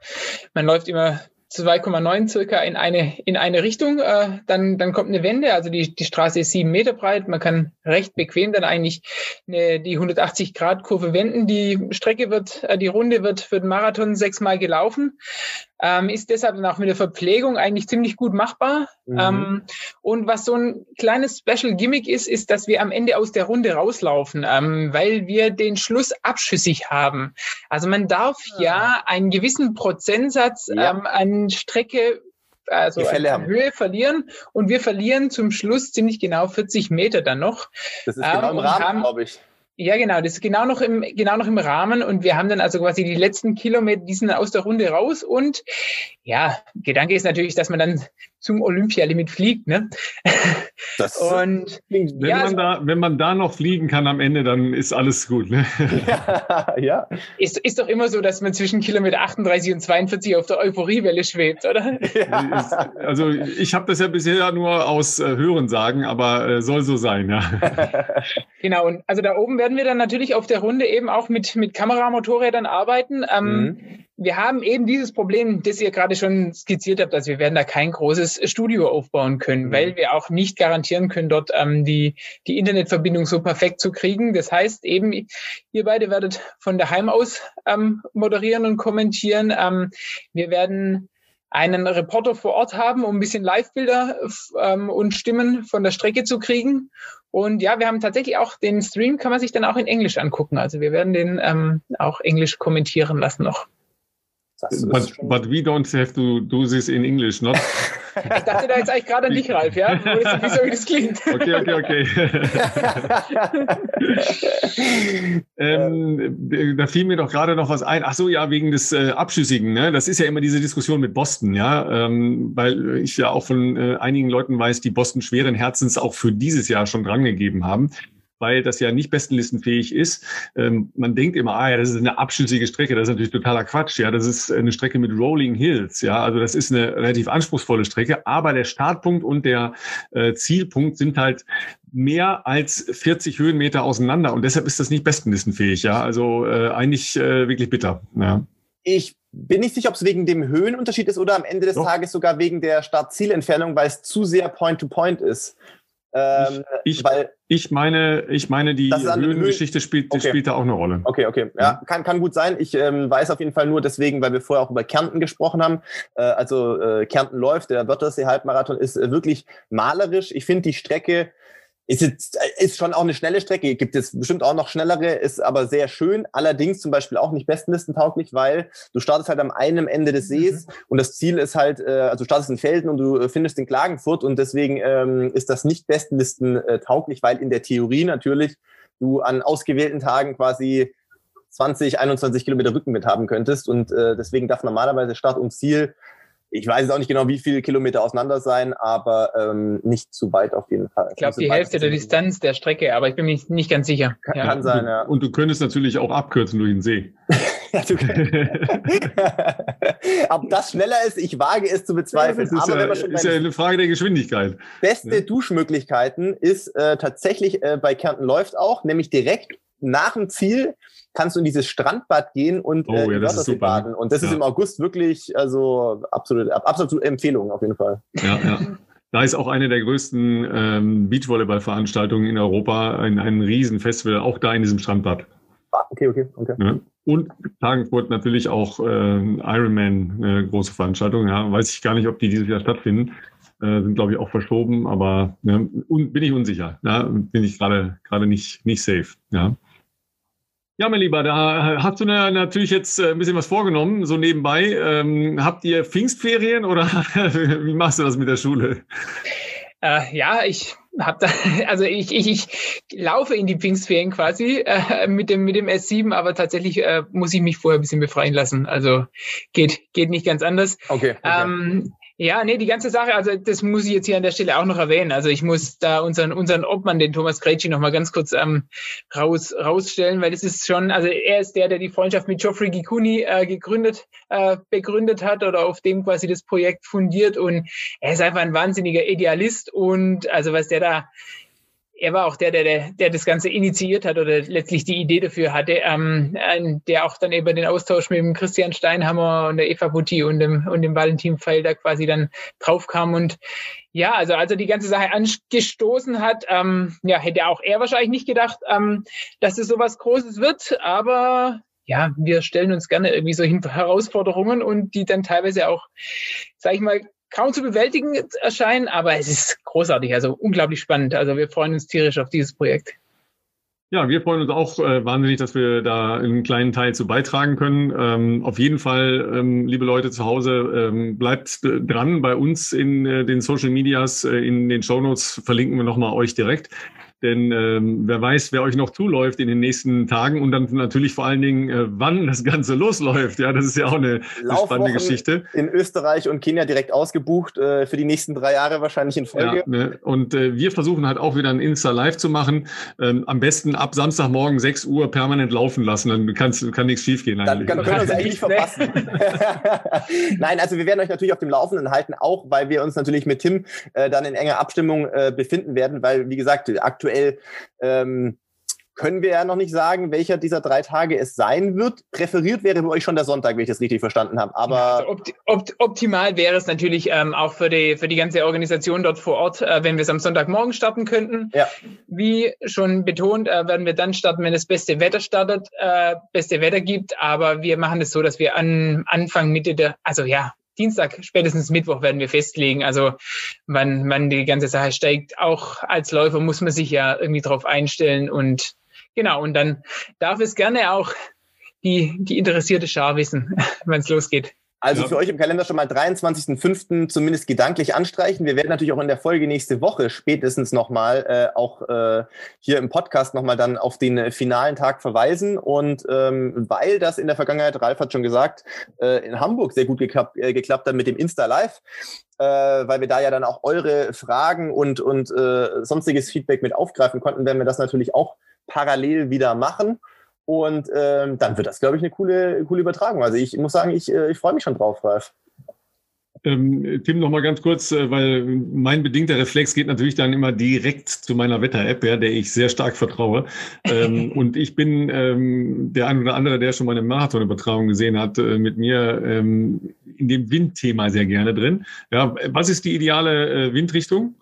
man läuft immer 2,9 circa in eine, in eine Richtung. Äh, dann, dann kommt eine Wende, also die, die Straße ist sieben Meter breit. Man kann recht bequem dann eigentlich eine, die 180 Grad Kurve wenden. Die Strecke wird, äh, die Runde wird für den Marathon sechsmal gelaufen ähm, ist deshalb dann auch mit der Verpflegung eigentlich ziemlich gut machbar. Mhm. Ähm, und was so ein kleines Special Gimmick ist, ist, dass wir am Ende aus der Runde rauslaufen, ähm, weil wir den Schluss abschüssig haben. Also man darf ja, ja einen gewissen Prozentsatz ja. ähm, an Strecke also Höhe verlieren und wir verlieren zum Schluss ziemlich genau 40 Meter dann noch. Das ist genau im ähm, Rahmen, glaube ich. Ja, genau, das ist genau noch im, genau noch im Rahmen und wir haben dann also quasi die letzten Kilometer, die sind aus der Runde raus und ja, Gedanke ist natürlich, dass man dann zum Olympialimit fliegt. Ne? Das und wenn, ja, man da, wenn man da noch fliegen kann am Ende, dann ist alles gut. Ne? Ja, ja. Ist, ist doch immer so, dass man zwischen Kilometer 38 und 42 auf der Euphoriewelle schwebt, oder? Ja. Also ich habe das ja bisher nur aus äh, Hören sagen, aber äh, soll so sein, ja. genau, und also da oben werden wir dann natürlich auf der Runde eben auch mit, mit Kameramotorrädern arbeiten. Ähm, mhm wir haben eben dieses Problem, das ihr gerade schon skizziert habt, dass wir werden da kein großes Studio aufbauen können, mhm. weil wir auch nicht garantieren können, dort ähm, die, die Internetverbindung so perfekt zu kriegen. Das heißt eben, ihr beide werdet von daheim aus ähm, moderieren und kommentieren. Ähm, wir werden einen Reporter vor Ort haben, um ein bisschen Live-Bilder ähm, und Stimmen von der Strecke zu kriegen. Und ja, wir haben tatsächlich auch den Stream, kann man sich dann auch in Englisch angucken. Also wir werden den ähm, auch Englisch kommentieren lassen noch. But, but we don't have to do this in English, not? Ich dachte da jetzt eigentlich gerade an dich, Ralf, ja? Wieso wie das klingt. Okay, okay, okay. ähm, da fiel mir doch gerade noch was ein. Ach so, ja, wegen des äh, Abschüssigen. Ne? Das ist ja immer diese Diskussion mit Boston, ja, ähm, weil ich ja auch von äh, einigen Leuten weiß, die Boston schweren Herzens auch für dieses Jahr schon drangegeben haben weil das ja nicht bestenlistenfähig ist. Ähm, man denkt immer, ah ja, das ist eine abschüssige Strecke. Das ist natürlich totaler Quatsch. Ja, das ist eine Strecke mit Rolling Hills. Ja, also das ist eine relativ anspruchsvolle Strecke. Aber der Startpunkt und der äh, Zielpunkt sind halt mehr als 40 Höhenmeter auseinander und deshalb ist das nicht bestenlistenfähig. Ja, also äh, eigentlich äh, wirklich bitter. Ja. Ich bin nicht sicher, ob es wegen dem Höhenunterschied ist oder am Ende des Doch. Tages sogar wegen der Start-Zielentfernung, weil es zu sehr Point-to-Point -point ist. Ähm, ich, weil, ich, meine, ich meine, die Höhengeschichte spielt, okay. spielt da auch eine Rolle. Okay, okay. Ja, kann, kann gut sein. Ich ähm, weiß auf jeden Fall nur deswegen, weil wir vorher auch über Kärnten gesprochen haben. Äh, also äh, Kärnten läuft, der Wörthersee-Halbmarathon ist äh, wirklich malerisch. Ich finde die Strecke ist jetzt, ist schon auch eine schnelle Strecke, gibt es bestimmt auch noch schnellere, ist aber sehr schön. Allerdings zum Beispiel auch nicht bestenlistentauglich, weil du startest halt am einen Ende des Sees mhm. und das Ziel ist halt, äh, also du startest in Felden und du findest in Klagenfurt und deswegen ähm, ist das nicht bestenlistentauglich, weil in der Theorie natürlich du an ausgewählten Tagen quasi 20, 21 Kilometer Rückenwind haben könntest und äh, deswegen darf normalerweise Start und Ziel ich weiß jetzt auch nicht genau, wie viele Kilometer auseinander sein, aber ähm, nicht zu weit auf jeden Fall. Ich glaube, die Hälfte der Distanz der Strecke, aber ich bin mir nicht ganz sicher. Kann, ja. kann sein, ja. Und du könntest natürlich auch abkürzen durch den See. ja, du Ob das schneller ist, ich wage es zu bezweifeln. Ja, das ist, aber ja, wenn schon ist ja eine Frage der Geschwindigkeit. Beste ja. Duschmöglichkeiten ist äh, tatsächlich äh, bei Kärnten läuft auch, nämlich direkt nach dem Ziel kannst du in dieses Strandbad gehen und oh, äh, ja, das ist super. baden. Und das ja. ist im August wirklich, also absolut, absolute Empfehlung auf jeden Fall. Ja, ja. Da ist auch eine der größten ähm, Beachvolleyball-Veranstaltungen in Europa, ein, ein Riesenfestival, auch da in diesem Strandbad. Ah, okay, okay, okay. Ja. Und Klagenfurt natürlich auch äh, Ironman, äh, große Veranstaltung. Ja, weiß ich gar nicht, ob die dieses Jahr stattfinden. Äh, sind, glaube ich, auch verschoben, aber ja, un, bin ich unsicher. Ja, bin ich gerade gerade nicht, nicht safe. Ja. Ja, mein Lieber, da hast du natürlich jetzt äh, ein bisschen was vorgenommen, so nebenbei. Ähm, habt ihr Pfingstferien oder wie machst du das mit der Schule? Äh, ja, ich habe da, also ich, ich, ich laufe in die Pfingstferien quasi äh, mit dem mit dem S7, aber tatsächlich äh, muss ich mich vorher ein bisschen befreien lassen. Also geht geht nicht ganz anders. Okay. okay. Ähm, ja, nee, die ganze Sache, also das muss ich jetzt hier an der Stelle auch noch erwähnen. Also ich muss da unseren, unseren Obmann, den Thomas Kretschi, noch mal ganz kurz ähm, raus, rausstellen, weil das ist schon, also er ist der, der die Freundschaft mit Geoffrey Gikuni äh, gegründet, äh, begründet hat oder auf dem quasi das Projekt fundiert und er ist einfach ein wahnsinniger Idealist und also was der da er war auch der, der, der das Ganze initiiert hat oder letztlich die Idee dafür hatte, ähm, der auch dann eben den Austausch mit dem Christian Steinhammer und der Eva Butti und dem, und dem Valentin da quasi dann draufkam. Und ja, also als er die ganze Sache angestoßen hat, ähm, ja, hätte auch er wahrscheinlich nicht gedacht, ähm, dass es sowas Großes wird. Aber ja, wir stellen uns gerne irgendwie so Herausforderungen und die dann teilweise auch, sag ich mal, kaum zu bewältigen erscheinen, aber es ist großartig, also unglaublich spannend. Also wir freuen uns tierisch auf dieses Projekt. Ja, wir freuen uns auch äh, wahnsinnig, dass wir da einen kleinen Teil zu beitragen können. Ähm, auf jeden Fall, ähm, liebe Leute zu Hause, ähm, bleibt dran bei uns in äh, den Social Medias, äh, in den Show Notes verlinken wir nochmal euch direkt. Denn ähm, wer weiß, wer euch noch zuläuft in den nächsten Tagen und dann natürlich vor allen Dingen, äh, wann das Ganze losläuft. Ja, das ist ja auch eine, eine spannende Geschichte. In Österreich und Kenia direkt ausgebucht äh, für die nächsten drei Jahre wahrscheinlich in Folge. Ja, ne? Und äh, wir versuchen halt auch wieder ein Insta Live zu machen. Ähm, am besten ab Samstagmorgen 6 Uhr permanent laufen lassen. Dann kannst, kann nichts schiefgehen eigentlich. Dann, können wir uns eigentlich verpassen. Nein, also wir werden euch natürlich auf dem Laufenden halten, auch weil wir uns natürlich mit Tim äh, dann in enger Abstimmung äh, befinden werden, weil wie gesagt aktuell ähm, können wir ja noch nicht sagen, welcher dieser drei Tage es sein wird. Präferiert wäre bei euch schon der Sonntag, wenn ich das richtig verstanden habe. Aber also opt opt optimal wäre es natürlich ähm, auch für die, für die ganze Organisation dort vor Ort, äh, wenn wir es am Sonntagmorgen starten könnten. Ja. Wie schon betont, äh, werden wir dann starten, wenn das beste Wetter startet, äh, beste Wetter gibt. Aber wir machen es so, dass wir an Anfang, Mitte der, also ja, Dienstag, spätestens Mittwoch werden wir festlegen. Also wann, wann die ganze Sache steigt. Auch als Läufer muss man sich ja irgendwie darauf einstellen und genau, und dann darf es gerne auch die, die interessierte Schar wissen, wenn es losgeht. Also ja. für euch im Kalender schon mal 23.05. zumindest gedanklich anstreichen. Wir werden natürlich auch in der Folge nächste Woche spätestens nochmal äh, auch äh, hier im Podcast nochmal dann auf den finalen Tag verweisen. Und ähm, weil das in der Vergangenheit, Ralf hat schon gesagt, äh, in Hamburg sehr gut geklappt, äh, geklappt hat mit dem Insta Live, äh, weil wir da ja dann auch eure Fragen und, und äh, sonstiges Feedback mit aufgreifen konnten, werden wir das natürlich auch parallel wieder machen. Und ähm, dann wird das, glaube ich, eine coole, coole Übertragung. Also ich muss sagen, ich, äh, ich freue mich schon drauf, Ralf. Ähm, Tim, noch mal ganz kurz, äh, weil mein bedingter Reflex geht natürlich dann immer direkt zu meiner Wetter-App, ja, der ich sehr stark vertraue. ähm, und ich bin ähm, der ein oder andere, der schon meine Marathon-Übertragung gesehen hat, äh, mit mir ähm, in dem Windthema sehr gerne drin. Ja, was ist die ideale äh, Windrichtung?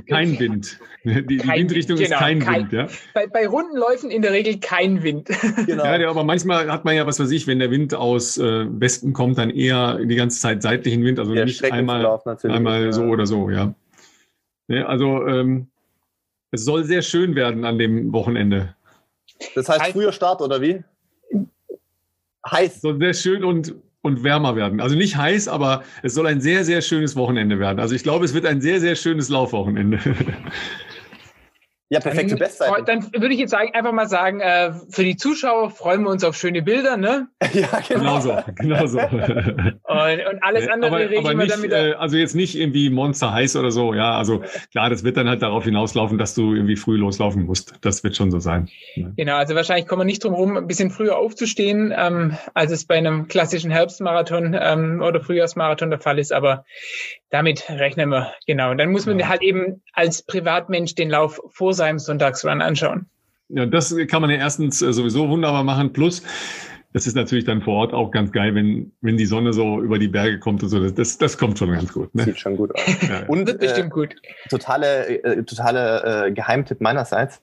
Kein Wind. Die, kein Windrichtung Wind, genau, ist kein, kein, Wind. Ja? Bei, bei runden Läufen in der Regel kein Wind. Genau. Ja, aber manchmal hat man ja, was weiß ich, wenn der Wind aus äh, Westen kommt, dann eher die ganze Zeit seitlichen Wind, also ja, nicht einmal, einmal so oder so, ja. ja also ähm, es soll sehr schön werden an dem Wochenende. Das heißt früher Start oder wie? Heiß. Soll sehr schön und und wärmer werden. Also nicht heiß, aber es soll ein sehr, sehr schönes Wochenende werden. Also ich glaube, es wird ein sehr, sehr schönes Laufwochenende. Ja, perfekte Bestzeit. Dann würde ich jetzt einfach mal sagen, äh, für die Zuschauer freuen wir uns auf schöne Bilder, ne? ja, genau. genau so. Genau so. und, und, alles andere aber, regeln aber wir dann wieder. Äh, also jetzt nicht irgendwie Monster heiß oder so, ja. Also klar, das wird dann halt darauf hinauslaufen, dass du irgendwie früh loslaufen musst. Das wird schon so sein. Ja. Genau, also wahrscheinlich kommen wir nicht drum herum, ein bisschen früher aufzustehen, ähm, als es bei einem klassischen Herbstmarathon ähm, oder Frühjahrsmarathon der Fall ist, aber damit rechnen wir, genau. Und dann muss man ja. halt eben als Privatmensch den Lauf vor seinem Sonntagsrun anschauen. Ja, das kann man ja erstens äh, sowieso wunderbar machen. Plus, das ist natürlich dann vor Ort auch ganz geil, wenn, wenn die Sonne so über die Berge kommt und so. Das, das, das kommt schon ganz gut. Ne? Sieht schon gut aus. Ja, und Wird bestimmt äh, gut. Totale, äh, totale äh, Geheimtipp meinerseits.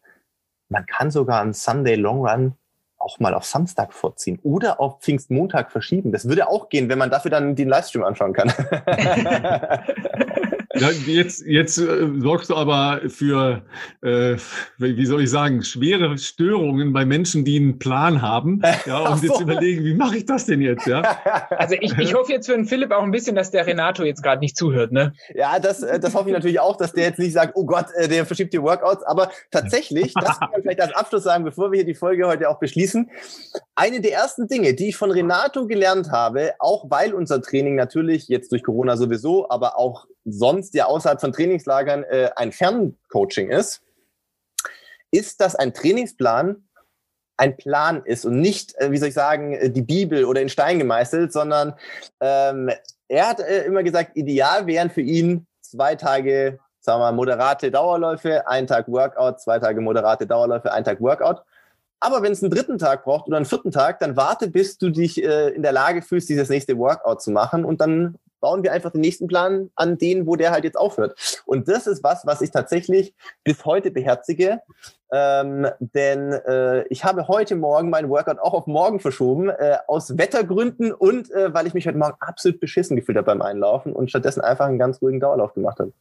Man kann sogar einen Sunday Long Run auch mal auf Samstag vorziehen oder auf Pfingstmontag verschieben. Das würde auch gehen, wenn man dafür dann den Livestream anschauen kann. Ja, jetzt jetzt äh, sorgst du aber für, äh, wie soll ich sagen, schwere Störungen bei Menschen, die einen Plan haben ja, und so. jetzt überlegen, wie mache ich das denn jetzt? Ja? Also ich, ich hoffe jetzt für den Philipp auch ein bisschen, dass der Renato jetzt gerade nicht zuhört. Ne? Ja, das, äh, das hoffe ich natürlich auch, dass der jetzt nicht sagt, oh Gott, äh, der verschiebt die Workouts. Aber tatsächlich, das kann man vielleicht als Abschluss sagen, bevor wir hier die Folge heute auch beschließen. Eine der ersten Dinge, die ich von Renato gelernt habe, auch weil unser Training natürlich jetzt durch Corona sowieso, aber auch sonst ja außerhalb von Trainingslagern äh, ein Ferncoaching ist, ist, dass ein Trainingsplan ein Plan ist und nicht, äh, wie soll ich sagen, äh, die Bibel oder in Stein gemeißelt, sondern ähm, er hat äh, immer gesagt, ideal wären für ihn zwei Tage, sagen wir mal, moderate Dauerläufe, ein Tag Workout, zwei Tage moderate Dauerläufe, ein Tag Workout. Aber wenn es einen dritten Tag braucht oder einen vierten Tag, dann warte, bis du dich äh, in der Lage fühlst, dieses nächste Workout zu machen und dann bauen wir einfach den nächsten Plan an den, wo der halt jetzt aufhört. Und das ist was, was ich tatsächlich bis heute beherzige. Ähm, denn äh, ich habe heute Morgen meinen Workout auch auf morgen verschoben, äh, aus Wettergründen und äh, weil ich mich heute Morgen absolut beschissen gefühlt habe beim Einlaufen und stattdessen einfach einen ganz ruhigen Dauerlauf gemacht habe.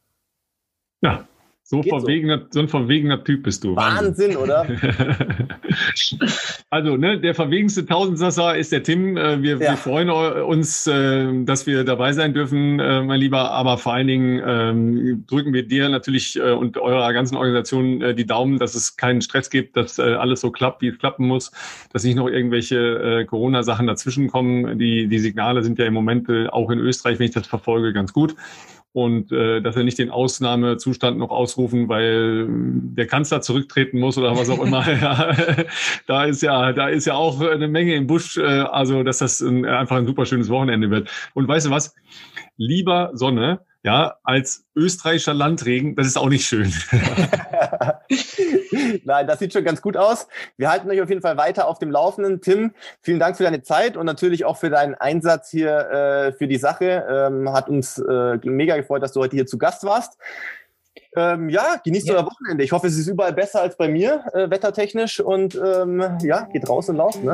Ja, So, verwegener, so. so. ein verwegener Typ bist du. Wahnsinn, oder? also, ne, der verwegenste Tausendsasser ist der Tim. Äh, wir, ja. wir freuen uns, äh, dass wir dabei sein dürfen, äh, mein Lieber. Aber vor allen Dingen ähm, drücken wir dir natürlich und eurer ganzen Organisation die Daumen, dass es keinen Stress gibt, dass alles so klappt, wie es klappen muss, dass nicht noch irgendwelche Corona-Sachen dazwischen kommen. Die, die Signale sind ja im Moment auch in Österreich, wenn ich das verfolge, ganz gut und äh, dass wir nicht den Ausnahmezustand noch ausrufen, weil der Kanzler zurücktreten muss oder was auch immer. ja, da ist ja, da ist ja auch eine Menge im Busch, äh, also dass das ein, einfach ein super schönes Wochenende wird. Und weißt du was? Lieber Sonne, ja, als österreichischer Landregen, das ist auch nicht schön. Nein, das sieht schon ganz gut aus. Wir halten euch auf jeden Fall weiter auf dem Laufenden. Tim, vielen Dank für deine Zeit und natürlich auch für deinen Einsatz hier äh, für die Sache. Ähm, hat uns äh, mega gefreut, dass du heute hier zu Gast warst. Ähm, ja, genießt ja. euer Wochenende. Ich hoffe, es ist überall besser als bei mir, äh, wettertechnisch. Und ähm, ja, geht raus und lauft. Ne?